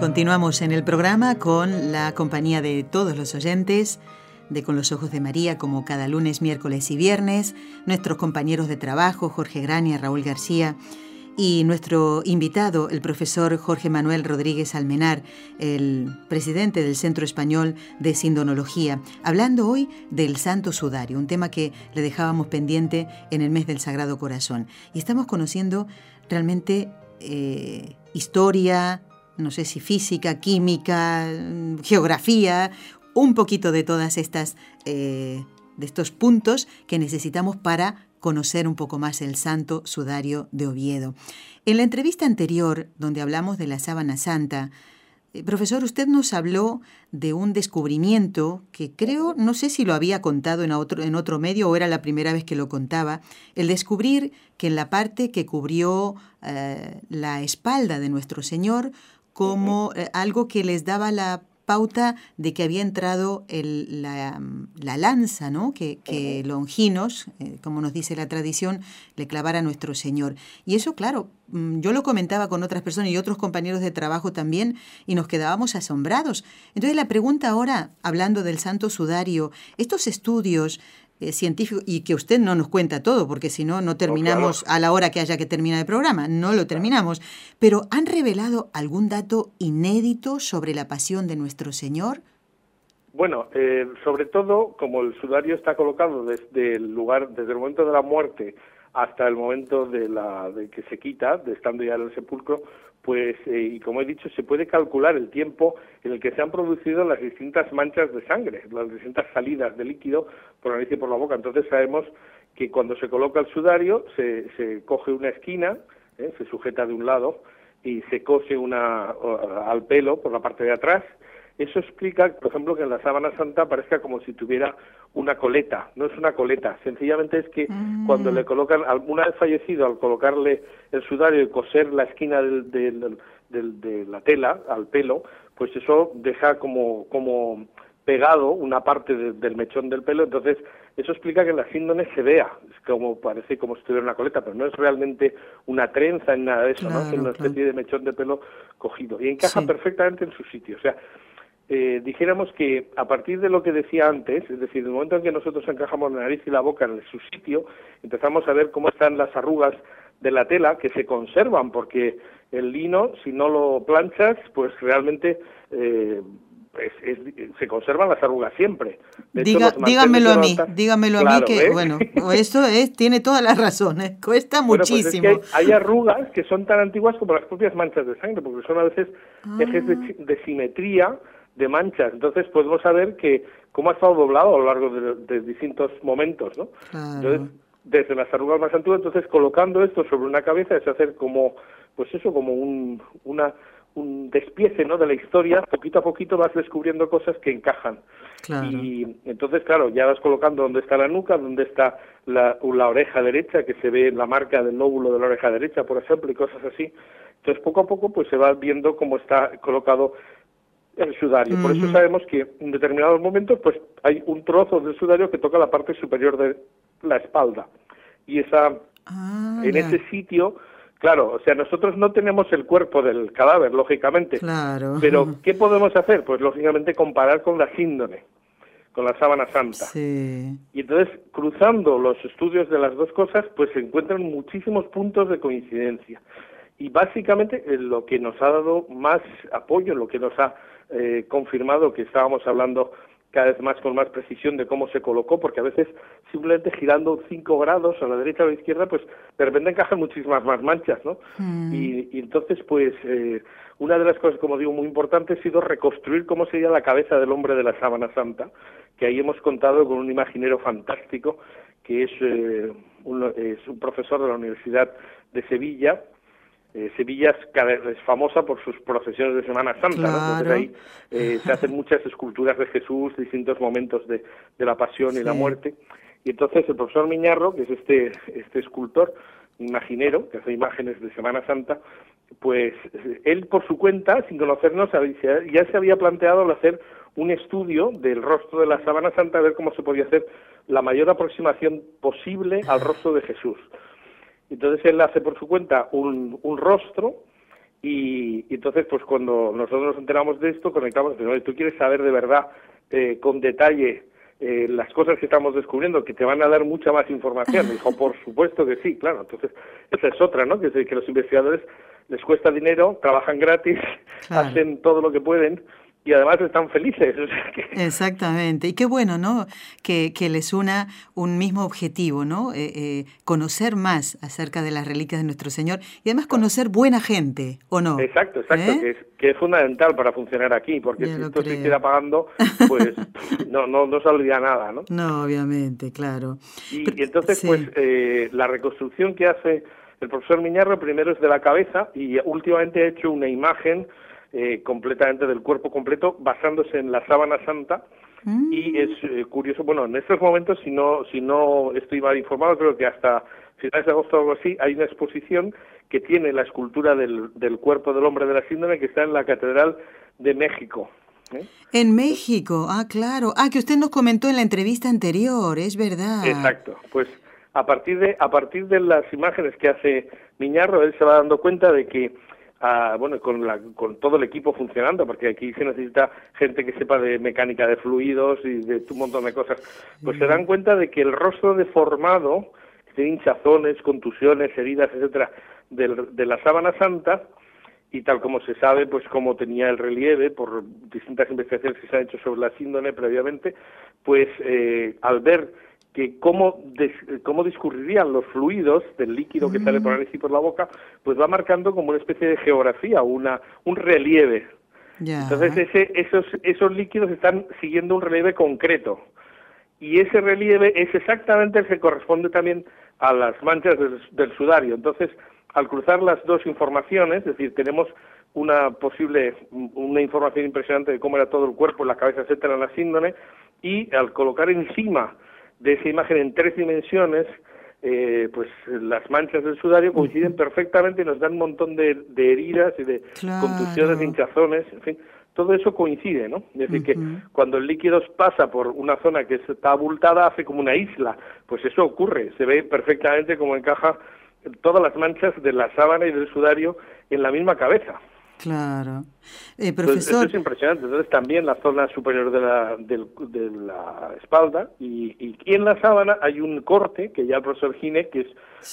Continuamos en el programa con la compañía de todos los oyentes de Con los Ojos de María, como cada lunes, miércoles y viernes, nuestros compañeros de trabajo, Jorge Grania, Raúl García, y nuestro invitado, el profesor Jorge Manuel Rodríguez Almenar, el presidente del Centro Español de Sindonología, hablando hoy del Santo Sudario, un tema que le dejábamos pendiente en el mes del Sagrado Corazón. Y estamos conociendo realmente eh, historia, no sé si física, química, geografía, un poquito de todas estas, eh, de estos puntos que necesitamos para conocer un poco más el Santo Sudario de Oviedo. En la entrevista anterior, donde hablamos de la sábana santa, eh, profesor, usted nos habló de un descubrimiento que creo, no sé si lo había contado en otro, en otro medio o era la primera vez que lo contaba, el descubrir que en la parte que cubrió eh, la espalda de nuestro Señor como eh, algo que les daba la pauta de que había entrado el, la, lanza, ¿no? Que, Longinos, eh, como nos dice la tradición, le clavara a nuestro Señor. Y eso, claro, mm, yo lo comentaba con otras personas y otros compañeros de trabajo también, y nos quedábamos asombrados. Entonces la pregunta ahora, hablando del Santo Sudario, estos estudios eh, científico y que usted no nos cuenta todo, porque si no, no terminamos a la hora que haya que terminar el programa, no lo terminamos. Pero ¿han revelado algún dato inédito sobre la pasión de nuestro Señor? Bueno, eh, sobre todo, como el sudario está colocado desde el lugar, desde el momento de la muerte hasta el momento de, la, de que se quita, de estando ya en el sepulcro, pues, eh, y como he dicho, se puede calcular el tiempo en el que se han producido las distintas manchas de sangre, las distintas salidas de líquido por la nariz y por la boca. Entonces sabemos que cuando se coloca el sudario se, se coge una esquina, ¿eh? se sujeta de un lado y se cose una al pelo por la parte de atrás eso explica, por ejemplo, que en la sábana santa parezca como si tuviera una coleta. No es una coleta, sencillamente es que mm. cuando le colocan, alguna vez fallecido, al colocarle el sudario y coser la esquina del, de la tela al pelo, pues eso deja como, como pegado una parte del mechón del pelo, entonces eso explica que en la síndrome se vea, es como parece como si tuviera una coleta, pero no es realmente una trenza en nada de eso, ¿no? es una especie de mechón de pelo cogido. Y encaja perfectamente en su sitio, o sea, eh, dijéramos que a partir de lo que decía antes, es decir, el momento en que nosotros encajamos la nariz y la boca en su sitio, empezamos a ver cómo están las arrugas de la tela que se conservan, porque el lino, si no lo planchas, pues realmente eh, se conservan las arrugas siempre. dígamelo a mí, dígamelo a mí que, bueno, esto es, tiene todas las razones, cuesta pues muchísimo. hay, arrugas que son tan antiguas como las propias manchas de sangre, porque son a veces ejes de, ah. de simetría de manchas. Entonces podemos saber que cómo ha estado doblado a lo largo de, distintos momentos, ¿no? Entonces, desde las arrugas más antiguas, entonces colocando esto sobre una cabeza es hacer como, pues eso, como un, una, un despiece ¿no? de la historia, poquito a poquito vas descubriendo cosas que encajan. Y entonces, claro, ya vas colocando dónde está la nuca, dónde está la, la oreja derecha, que se ve la marca del lóbulo de la oreja derecha, por ejemplo, y cosas así. Entonces, poco a poco, pues se va viendo cómo está colocado el sudario. Por eso sabemos que en determinados momentos, pues hay un trozo del sudario que toca la parte superior de la espalda. Y esa, ah, en ese sitio, Claro, o sea, nosotros no tenemos el cuerpo del cadáver, lógicamente. Claro. Pero, ¿qué podemos hacer? Pues, lógicamente, comparar con la síndone, con la sábana santa. Sí. Y entonces, cruzando los estudios de las dos cosas, pues se encuentran muchísimos puntos de coincidencia. Y básicamente, lo que nos ha dado más apoyo, lo que nos ha eh, confirmado que estábamos hablando cada vez más con más precisión de cómo se colocó, porque a veces simplemente girando cinco grados a la derecha o a la izquierda, pues de repente encajan muchísimas más manchas, ¿no? Mm. Y, entonces, pues, eh, una de las cosas, como digo, muy importante ha sido reconstruir cómo sería la cabeza del hombre de la sábana santa, que ahí hemos contado con un imaginero fantástico, que es, eh, es un profesor de la Universidad de Sevilla, eh, Sevilla es, famosa por sus procesiones de Semana Santa, Entonces ahí eh, se hacen muchas esculturas de Jesús, distintos momentos de, la pasión y la muerte. Y entonces el profesor Miñarro, que es este, este escultor imaginero, que hace imágenes de Semana Santa, pues él por su cuenta, sin conocernos, ya se había planteado hacer un estudio del rostro de la Sábana Santa, a ver cómo se podía hacer la mayor aproximación posible al rostro de Jesús. Entonces él hace por su cuenta un, un rostro y, entonces pues cuando nosotros nos enteramos de esto conectamos, y tú quieres saber de verdad eh, con detalle eh, las cosas que estamos descubriendo, que te van a dar mucha más información. dijo, por supuesto que sí, claro. Entonces, esa es otra, ¿no? Que, es que los investigadores les cuesta dinero, trabajan gratis, hacen todo lo que pueden y además están felices. Exactamente. Y qué bueno, ¿no? Que, que, les una un mismo objetivo, ¿no? Eh, eh, conocer más acerca de las reliquias de nuestro Señor y además conocer buena gente, ¿o no? Exacto, exacto, ¿Eh? que, es, que es fundamental para funcionar aquí, porque si esto se queda pagando, pues no, no, no saldría nada, ¿no? No, obviamente, claro. Y, entonces, pues la reconstrucción que hace el profesor Miñarro primero es de la cabeza y últimamente ha hecho una imagen eh, completamente del cuerpo completo, basándose en la sábana santa. Mm. Y es eh, curioso, bueno, en estos momentos, si no, si no estoy mal informado, creo que hasta finales de agosto o algo así, hay una exposición que tiene la escultura del, del cuerpo del hombre de la síndrome que está en la Catedral de México. ¿eh? En México, ah, claro. Ah, que usted nos comentó en la entrevista anterior, es verdad. Exacto, pues a partir de, a partir de las imágenes que hace Miñarro, él se va dando cuenta de que bueno, con, la, con todo el equipo funcionando, porque aquí se necesita gente que sepa de mecánica de fluidos y de un montón de cosas, pues se dan cuenta de que el rostro deformado, que tiene hinchazones, contusiones, heridas, etcétera, de la sábana santa, y tal como se sabe, pues como tenía el relieve por distintas investigaciones que se han hecho sobre la síndrome previamente, pues eh, al ver que cómo, cómo discurrirían los fluidos del líquido que sale por la nariz y por la boca, pues va marcando como una especie de geografía, una, un relieve. Entonces ese, esos, esos líquidos están siguiendo un relieve concreto. Y ese relieve es exactamente el que corresponde también a las manchas del, sudario. Entonces, al cruzar las dos informaciones, es decir, tenemos una posible, una información impresionante de cómo era todo el cuerpo, la cabeza, etcétera, en la síndrome, y al colocar encima de esa imagen en tres dimensiones, eh, pues las manchas del sudario coinciden perfectamente y nos dan un montón de, heridas y de contusiones, de hinchazones, en fin, todo eso coincide, ¿no? Es decir, que cuando el líquido pasa por una zona que está abultada, hace como una isla, pues eso ocurre, se ve perfectamente cómo encaja todas las manchas de la sábana y del sudario en la misma cabeza. Claro. Eh, profesor... es impresionante. Entonces también la zona superior de la, de, la espalda y, y, en la sábana hay un corte que ya el profesor Gine, que es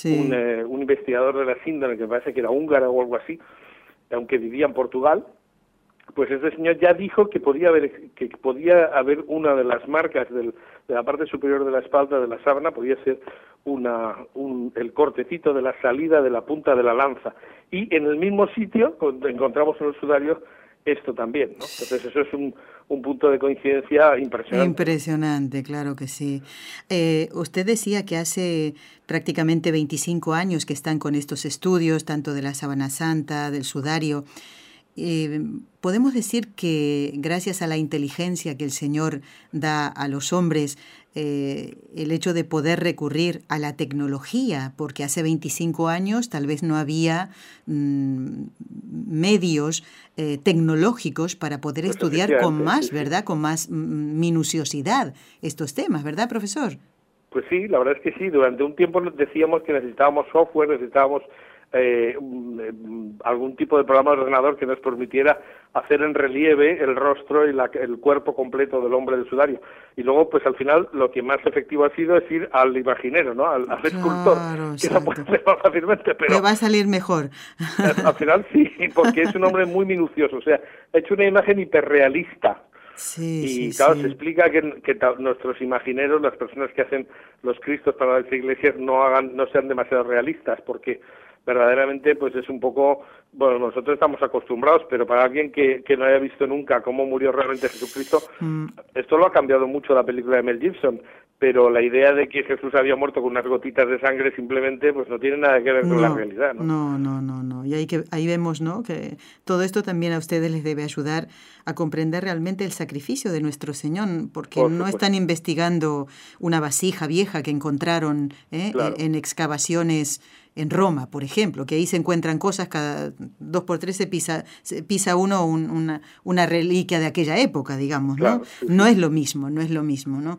un, eh, un, investigador de la síndrome, que parece que era húngara o algo así, aunque vivía en Portugal, pues ese señor ya dijo que podía haber que podía haber una de las marcas del, de la parte superior de la espalda de la sábana podía ser una un, el cortecito de la salida de la punta de la lanza y en el mismo sitio encontramos en el sudario esto también. ¿no? Entonces eso es un, un punto de coincidencia impresionante. Impresionante, claro que sí. Eh, usted decía que hace prácticamente 25 años que están con estos estudios, tanto de la Sabana Santa, del sudario. Eh, podemos decir que gracias a la inteligencia que el Señor da a los hombres, eh, el hecho de poder recurrir a la tecnología, porque hace 25 años tal vez no había mm, medios eh, tecnológicos para poder Pues estudiar con más. ¿verdad? Con más mm, minuciosidad estos temas, ¿verdad, profesor? Pues sí, la verdad es que sí. Durante un tiempo decíamos que necesitábamos software, necesitábamos eh, eh, algún tipo de programa de ordenador que nos permitiera hacer en relieve el rostro y la- el cuerpo completo del hombre del sudario. Y luego, pues al final, lo que más efectivo ha sido es ir al imaginero, ¿no? Al, al escultor, que lo puede hacer más fácilmente, pero Le va a salir mejor. al final sí, porque es un hombre muy minucioso. O sea, ha hecho una imagen hiperrealista. Sí, Y sí, claro, sí. se explica que, que nuestros imagineros, las personas que hacen los cristos para las iglesias, no hagan, no sean demasiado realistas, porque verdaderamente pues es un poco, bueno, nosotros estamos acostumbrados, pero para alguien que, que no haya visto nunca cómo murió realmente Jesucristo, Mm. esto lo ha cambiado mucho la película de Mel Gibson, pero la idea de que Jesús había muerto con unas gotitas de sangre simplemente pues no tiene nada que ver con la realidad, ¿no? No, no, no, no. Y ahí, que, ahí vemos, ¿no? Que todo esto también a ustedes les debe ayudar a comprender realmente el sacrificio de nuestro Señor, porque Por no están investigando una vasija vieja que encontraron ¿eh? Claro. en, en excavaciones en Roma, por ejemplo, que ahí se encuentran cosas cada dos por tres se pisa, se pisa uno un- una, una reliquia de aquella época, digamos, ¿no? Claro, sí, No sí. es lo mismo, no es lo mismo, ¿no?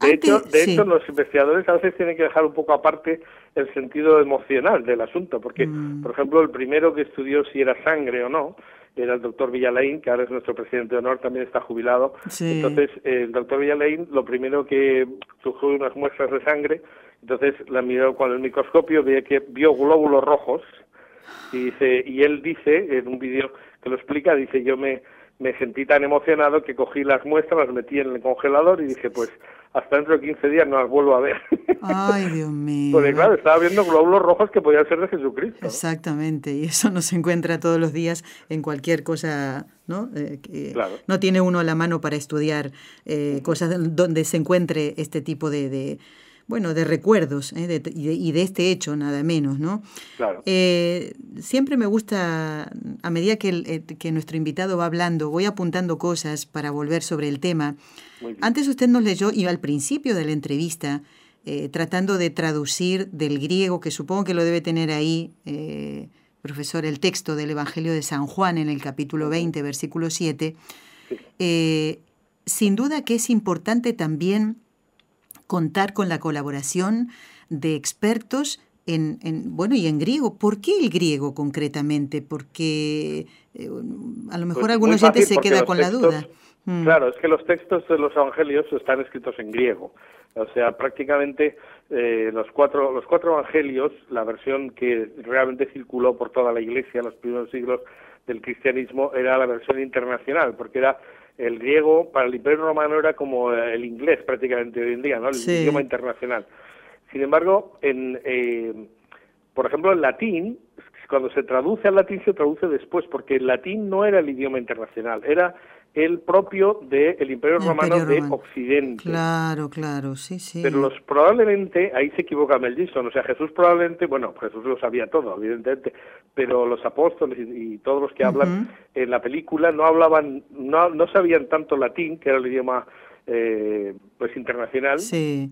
De Antes- hecho, de sí. hecho, los investigadores a veces tienen que dejar un poco aparte el sentido emocional del asunto, porque, Mm. por ejemplo, el primero que estudió si era sangre o no era el doctor Villalain, que ahora es nuestro presidente de honor, también está jubilado. Sí. Entonces, el doctor Villalain, lo primero que surgió unas muestras de sangre, entonces la miró con el microscopio, vio que vio glóbulos rojos y dice y él dice en un vídeo que lo explica dice yo me me sentí tan emocionado que cogí las muestras las metí en el congelador y dije pues hasta dentro de 15 días no las vuelvo a ver Ay, Dios mío. porque claro estaba viendo glóbulos rojos que podían ser de Jesucristo ¿no? Exactamente, y eso no se encuentra todos los días en cualquier cosa, ¿no? Eh, que Claro. No tiene uno a la mano para estudiar eh, cosas donde se encuentre este tipo de, de, bueno, de recuerdos ¿eh? de- y, de, y de este hecho, nada menos, ¿no? Claro. Eh, siempre me gusta, a medida que, el- eh, que nuestro invitado va hablando, voy apuntando cosas para volver sobre el tema. Antes usted nos leyó, y al principio de la entrevista, eh, tratando de traducir del griego, que supongo que lo debe tener ahí, eh, profesor, el texto del Evangelio de San Juan en el capítulo 20, versículo 7. Eh, sin duda que es importante también contar con la colaboración de expertos en, en, bueno y en griego. ¿Por qué el griego concretamente? Porque eh, a lo mejor Pues alguna muy gente se queda con la duda. Mm. Claro, es que los textos de los evangelios están escritos en griego. O sea, prácticamente eh, los cuatro los cuatro evangelios, la versión que realmente circuló por toda la Iglesia en los primeros siglos del cristianismo era la versión internacional, porque era el griego para el Imperio Romano era como el inglés prácticamente hoy en día, ¿no? El Sí. idioma internacional. Sin embargo, en eh, por ejemplo, el latín, cuando se traduce al latín se traduce después, porque el latín no era el idioma internacional, era el propio del Imperio El Romano Imperio de Romano. Occidente. Claro, claro, sí, sí. Pero los probablemente, ahí se equivoca Mel Gibson, o sea, Jesús probablemente, bueno, Jesús lo sabía todo, evidentemente, pero los apóstoles y, y todos los que hablan en la película no hablaban, no, no sabían tanto latín, que era el idioma eh, pues internacional, Sí,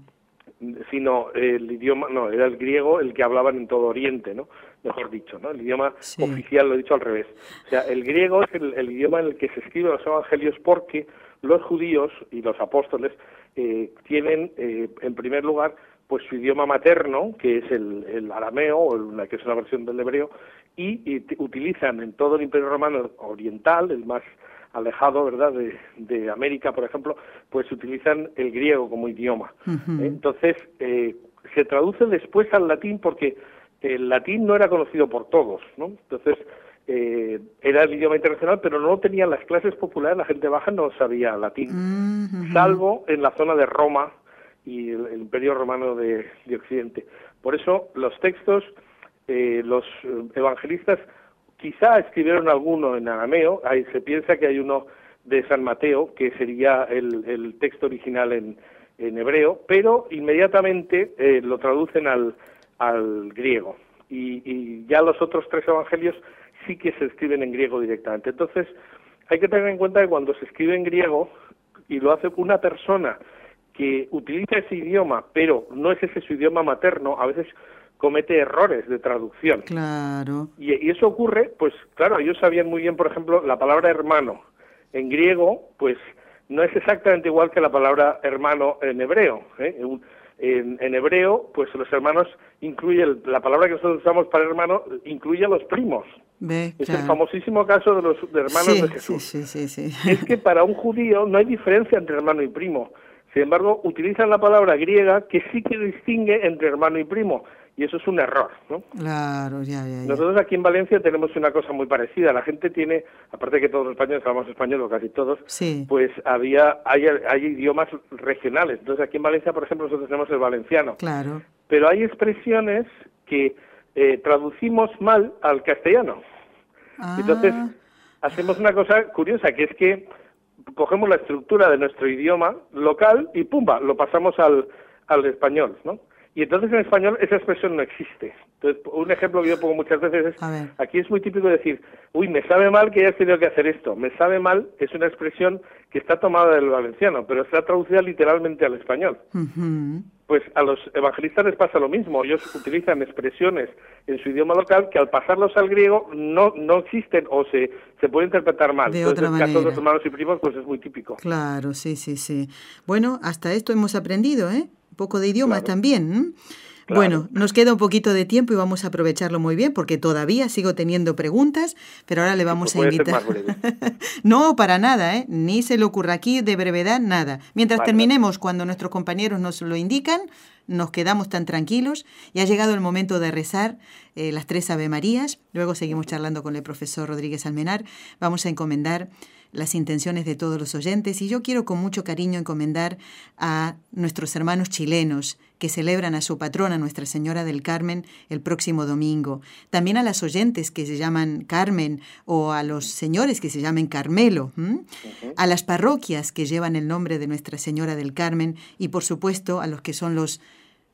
sino el idioma, no, era el griego el que hablaban en todo Oriente, ¿no? Mejor dicho, ¿no? El idioma Sí. oficial, lo he dicho al revés. O sea, el griego es el, el idioma en el que se escriben los evangelios porque los judíos y los apóstoles eh, tienen, eh, en primer lugar, pues su idioma materno, que es el, el arameo, o el- que es una versión del hebreo, y, utilizan en todo el Imperio Romano Oriental, el más alejado, ¿verdad?, de, de América, por ejemplo, pues utilizan el griego como idioma. Entonces, eh, se traduce después al latín porque el latín no era conocido por todos, ¿no? Entonces, eh, era el idioma internacional, pero no tenían las clases populares, la gente baja no sabía latín, Mm, salvo en la zona de Roma y el, el Imperio Romano de, de Occidente. Por eso, los textos, eh, los eh, evangelistas quizá escribieron alguno en arameo, ahí se piensa que hay uno de San Mateo, que sería el, texto original en, hebreo, pero inmediatamente eh, lo traducen al, al griego. Y, y, ya los otros tres evangelios sí que se escriben en griego directamente. Entonces, hay que tener en cuenta que cuando se escribe en griego y lo hace una persona que utiliza ese idioma, pero no es ese su idioma materno, a veces comete errores de traducción. Claro. Y, eso ocurre, pues claro, ellos sabían muy bien, por ejemplo, la palabra hermano en griego, pues no es exactamente igual que la palabra hermano en hebreo. ¿eh? En, hebreo, pues los hermanos incluye la palabra que nosotros usamos para hermano incluye a los primos. es el famosísimo caso de los hermanos de Jesús. Sí, sí, es que para un judío no hay diferencia entre hermano y primo. Sin embargo, utilizan la palabra griega que sí que distingue entre hermano y primo y eso es un error, ¿no? Claro, ya, ya, Nosotros aquí en Valencia tenemos una cosa muy parecida. La gente tiene, aparte de que todos los españoles hablamos español, o casi todos, pues había hay, hay idiomas regionales. Entonces aquí en Valencia, por ejemplo, nosotros tenemos el valenciano. Claro. Pero hay expresiones que eh, traducimos mal al castellano. Ah. Entonces hacemos una cosa curiosa, que es que cogemos la estructura de nuestro idioma local y pumba, lo pasamos al, al español, ¿no? Y entonces en español esa expresión no existe. Entonces, un ejemplo que yo pongo muchas veces es, aquí es muy típico decir, uy, me sabe mal que hayas tenido que hacer esto. Me sabe mal es una expresión que está tomada del valenciano, pero está traducida literalmente al español. Pues a los evangelistas les pasa lo mismo. Ellos utilizan expresiones en su idioma local que al pasarlos al griego no, no existen o se, se puede interpretar mal. De Entonces, en el caso de los hermanos y primos, pues es muy típico. Claro, sí, sí, sí. Bueno, hasta esto hemos aprendido, ¿eh? Un poco de idiomas también. Bueno, nos queda un poquito de tiempo y vamos a aprovecharlo muy bien porque todavía sigo teniendo preguntas, pero ahora le vamos a invitar. no, para nada, ¿eh? ni se le ocurra aquí de brevedad nada. Mientras terminemos, cuando nuestros compañeros nos lo indican, nos quedamos tan tranquilos y ha llegado el momento de rezar eh, las tres Ave Marías. Luego seguimos charlando con el profesor Rodríguez Almenar. Vamos a encomendar las intenciones de todos los oyentes y yo quiero con mucho cariño encomendar a nuestros hermanos chilenos que celebran a su patrona Nuestra Señora del Carmen el próximo domingo, también a las oyentes que se llaman Carmen o a los señores que se llamen Carmelo, a las parroquias que llevan el nombre de Nuestra Señora del Carmen y por supuesto a los que son los,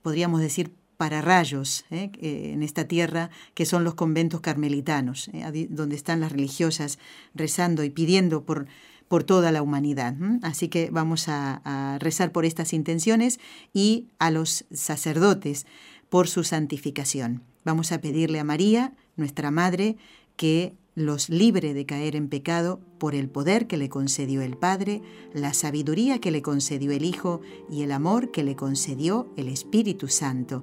podríamos decir, para rayos ¿eh? en esta tierra, que son los conventos carmelitanos, ¿eh? donde están las religiosas rezando y pidiendo por, por toda la humanidad. Así que vamos a, rezar por estas intenciones y a los sacerdotes por su santificación. Vamos a pedirle a María, nuestra Madre, que los libre de caer en pecado por el poder que le concedió el Padre, la sabiduría que le concedió el Hijo y el amor que le concedió el Espíritu Santo.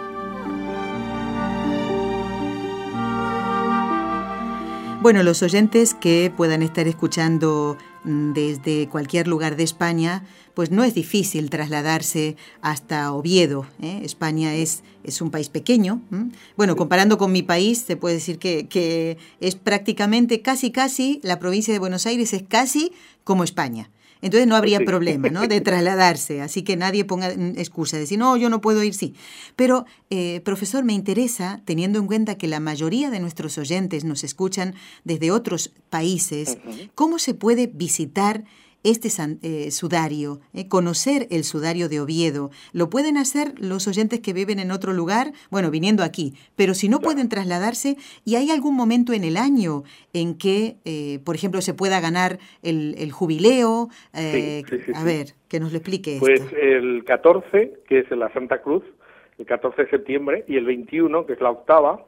Bueno, los oyentes que puedan estar escuchando mm, desde cualquier lugar de España, pues no es difícil trasladarse hasta Oviedo. ¿eh? España es, es, un país pequeño. Bueno, comparando con mi país, se puede decir que, que es prácticamente, casi, casi, la provincia de Buenos Aires es casi como España. Entonces no habría problema ¿no? de trasladarse, así que nadie ponga excusa de decir, no, yo no puedo ir, sí. Pero, eh, profesor, me interesa, teniendo en cuenta que la mayoría de nuestros oyentes nos escuchan desde otros países, ¿cómo se puede visitar este eh, sudario, eh, conocer el sudario de Oviedo. Lo pueden hacer los oyentes que viven en otro lugar, bueno, viniendo aquí, pero si no pueden trasladarse, ¿y hay algún momento en el año en que, eh, por ejemplo, se pueda ganar el, jubileo? a ver, que nos lo explique. Pues el 14, que es la Santa Cruz, el 14 de septiembre, y el 21, que es la octava,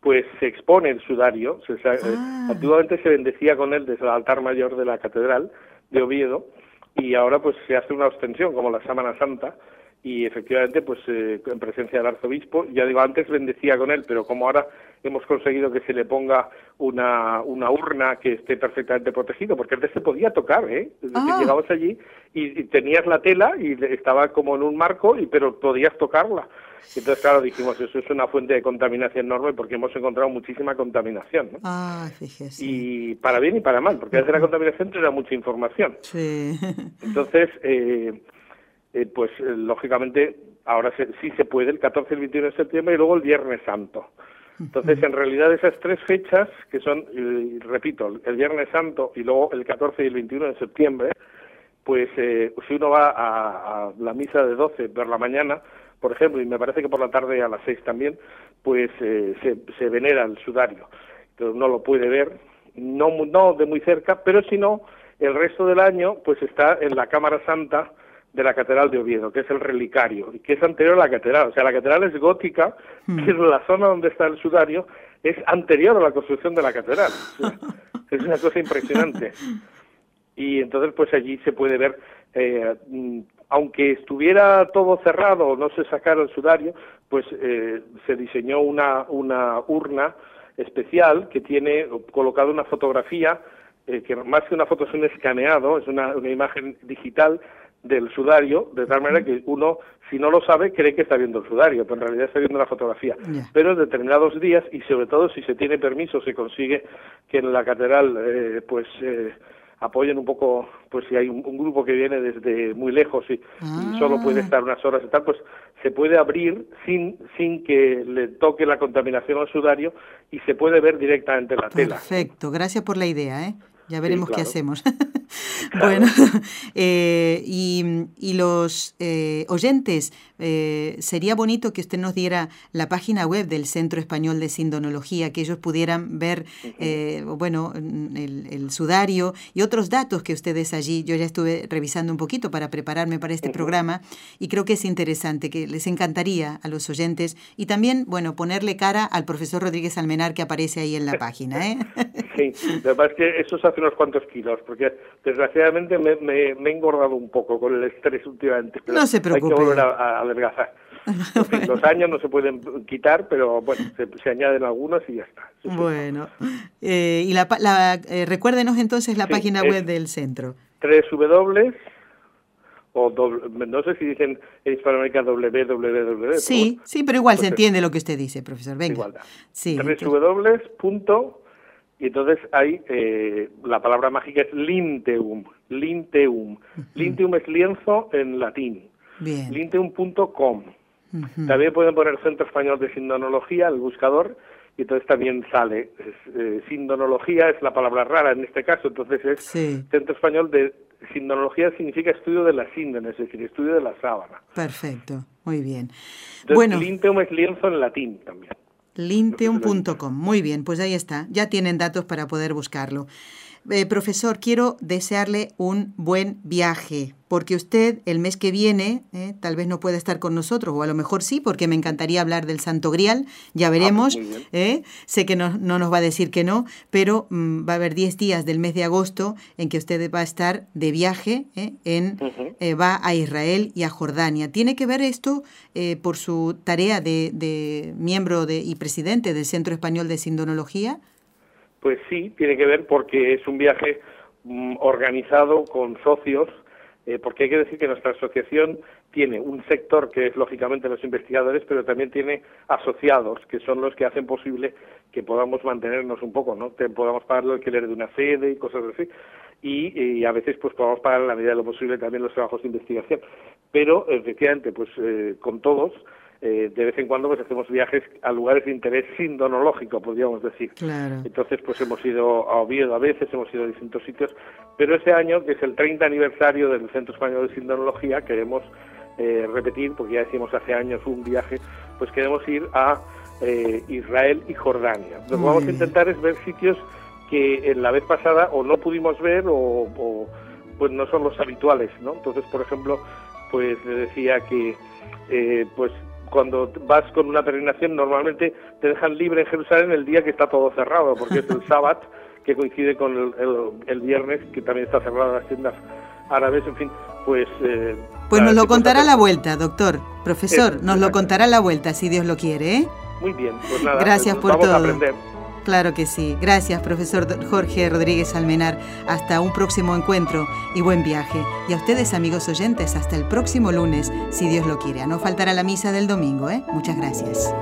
pues se expone el sudario. Ah. Antiguamente se bendecía con él desde el altar mayor de la catedral de Oviedo y ahora pues se hace una ostensión como la Sámana Santa y efectivamente pues eh, en presencia del arzobispo ya digo antes bendecía con él pero como ahora hemos conseguido que se le ponga una, una urna que esté perfectamente protegido porque antes se podía tocar eh ah. llegabas allí y, tenías la tela y estaba como en un marco y pero podías tocarla entonces, claro, dijimos, eso es una fuente de contaminación enorme porque hemos encontrado muchísima contaminación. ¿no? Ah, fíjese. Y para bien y para mal, porque a veces la contaminación te da mucha información. Sí. Entonces, eh, eh, pues eh, lógicamente, ahora sí se puede, el 14 y el 21 de septiembre y luego el Viernes Santo. Entonces, en realidad, esas tres fechas, que son, repito, el Viernes Santo y luego el 14 y el 21 de septiembre, pues si uno va a, a, la misa de 12 por la mañana, por ejemplo, y me parece que por la tarde a las seis también, pues eh, se, se, venera el sudario. Entonces uno lo puede ver, no, no de muy cerca, pero si no, el resto del año pues está en la Cámara Santa de la Catedral de Oviedo, que es el relicario, y que es anterior a la catedral. O sea, la catedral es gótica, que es la zona donde está el sudario, es anterior a la construcción de la catedral. es una cosa impresionante. Y entonces, pues allí se puede ver eh, aunque estuviera todo cerrado, no se sacara el sudario, pues eh, se diseñó una, una urna especial que tiene colocada una fotografía, eh, que más que una foto es un escaneado, es una, una imagen digital del sudario, de tal manera que uno, si no lo sabe, cree que está viendo el sudario, pero en realidad está viendo la fotografía. Pero en determinados días, y sobre todo si se tiene permiso, se consigue que en la catedral, eh, pues, eh, apoyen un poco, pues si hay un, grupo que viene desde muy lejos y, solo puede ah. estar unas horas y tal, pues se puede abrir sin, sin que le toque la contaminación al sudario y se puede ver directamente la tela. Perfecto, gracias por la idea, ¿eh? Ya veremos qué hacemos. bueno, eh, y, los eh, oyentes, eh, sería bonito que usted nos diera la página web del Centro Español de Sindonología, que ellos pudieran ver, bueno, el, sudario y otros datos que ustedes allí, yo ya estuve revisando un poquito para prepararme para este programa y creo que es interesante, que les encantaría a los oyentes. Y también, bueno, ponerle cara al profesor Rodríguez Almenar que aparece ahí en la página. sí, lo que es que eso se unos cuantos kilos, porque desgraciadamente me, he engordado un poco con el estrés últimamente. no se preocupe. Hay que volver a, adelgazar. los años no se pueden quitar, pero bueno, se, añaden algunos y ya está. bueno, eh, y la, eh, recuérdenos entonces la página web del centro. www o no sé si dicen en Hispanoamérica www. Sí, sí, pero igual se pues entiende lo que usted dice, profesor. Venga. Igualdad. Sí, www y entonces hay eh, la palabra mágica es linteum, linteum. Linteum es lienzo en latín. Linteum.com. También pueden poner Centro Español de Sindonología, el buscador, y entonces también sale. Eh, sindonología es la palabra rara en este caso, entonces es Centro Español de Sindonología significa estudio de la síndone, es decir, estudio de la sábana. Perfecto, muy bien. bueno. Linteum es lienzo en latín también. Linteum.com. Muy bien, pues ahí está. Ya tienen datos para poder buscarlo. Eh, profesor, quiero desearle un buen viaje, porque usted el mes que viene eh, tal vez no pueda estar con nosotros, o a lo mejor sí, porque me encantaría hablar del Santo Grial, ya ah, veremos. eh, sé que no, no, nos va a decir que no, pero mm, va a haber 10 días del mes de agosto en que usted va a estar de viaje, eh, en, va a Israel y a Jordania. ¿Tiene que ver esto por su tarea de, de miembro de, y presidente del Centro Español de Sindonología? Pues sí, tiene que ver porque es un viaje mm, organizado con socios, eh, porque hay que decir que nuestra asociación tiene un sector que es lógicamente los investigadores, pero también tiene asociados, que son los que hacen posible que podamos mantenernos un poco, ¿no? Que podamos pagar el alquiler de una sede y cosas así, y, a veces pues podamos pagar en la medida de lo posible también los trabajos de investigación. Pero efectivamente, pues eh, con todos eh, de vez en cuando pues hacemos viajes a lugares de interés sindonológico, podríamos decir. Entonces, pues hemos ido a Oviedo a veces, hemos ido a distintos sitios, pero este año, que es el 30 aniversario del Centro Español de Sindonología, queremos eh, repetir, porque ya decimos hace años un viaje, pues queremos ir a eh, Israel y Jordania. Lo que vamos a intentar es ver sitios que en la vez pasada o no pudimos ver o, pues no son los habituales, ¿no? Entonces, por ejemplo, pues le decía que eh, pues cuando vas con una peregrinación normalmente te dejan libre en Jerusalén el día que está todo cerrado, porque es el sábado que coincide con el, viernes que también está cerrado las tiendas árabes, en fin, pues... Eh, pues nos lo contará a la vuelta, doctor, profesor, nos lo contará a la vuelta, si Dios lo quiere, ¿eh? Muy bien, pues nada, Gracias pues por vamos todo. A aprender. Claro que sí. Gracias, profesor Jorge Rodríguez Almenar. Hasta un próximo encuentro y buen viaje. Y a ustedes, amigos oyentes, hasta el próximo lunes, si Dios lo quiere. A no faltar a la misa del domingo, ¿eh? Muchas gracias.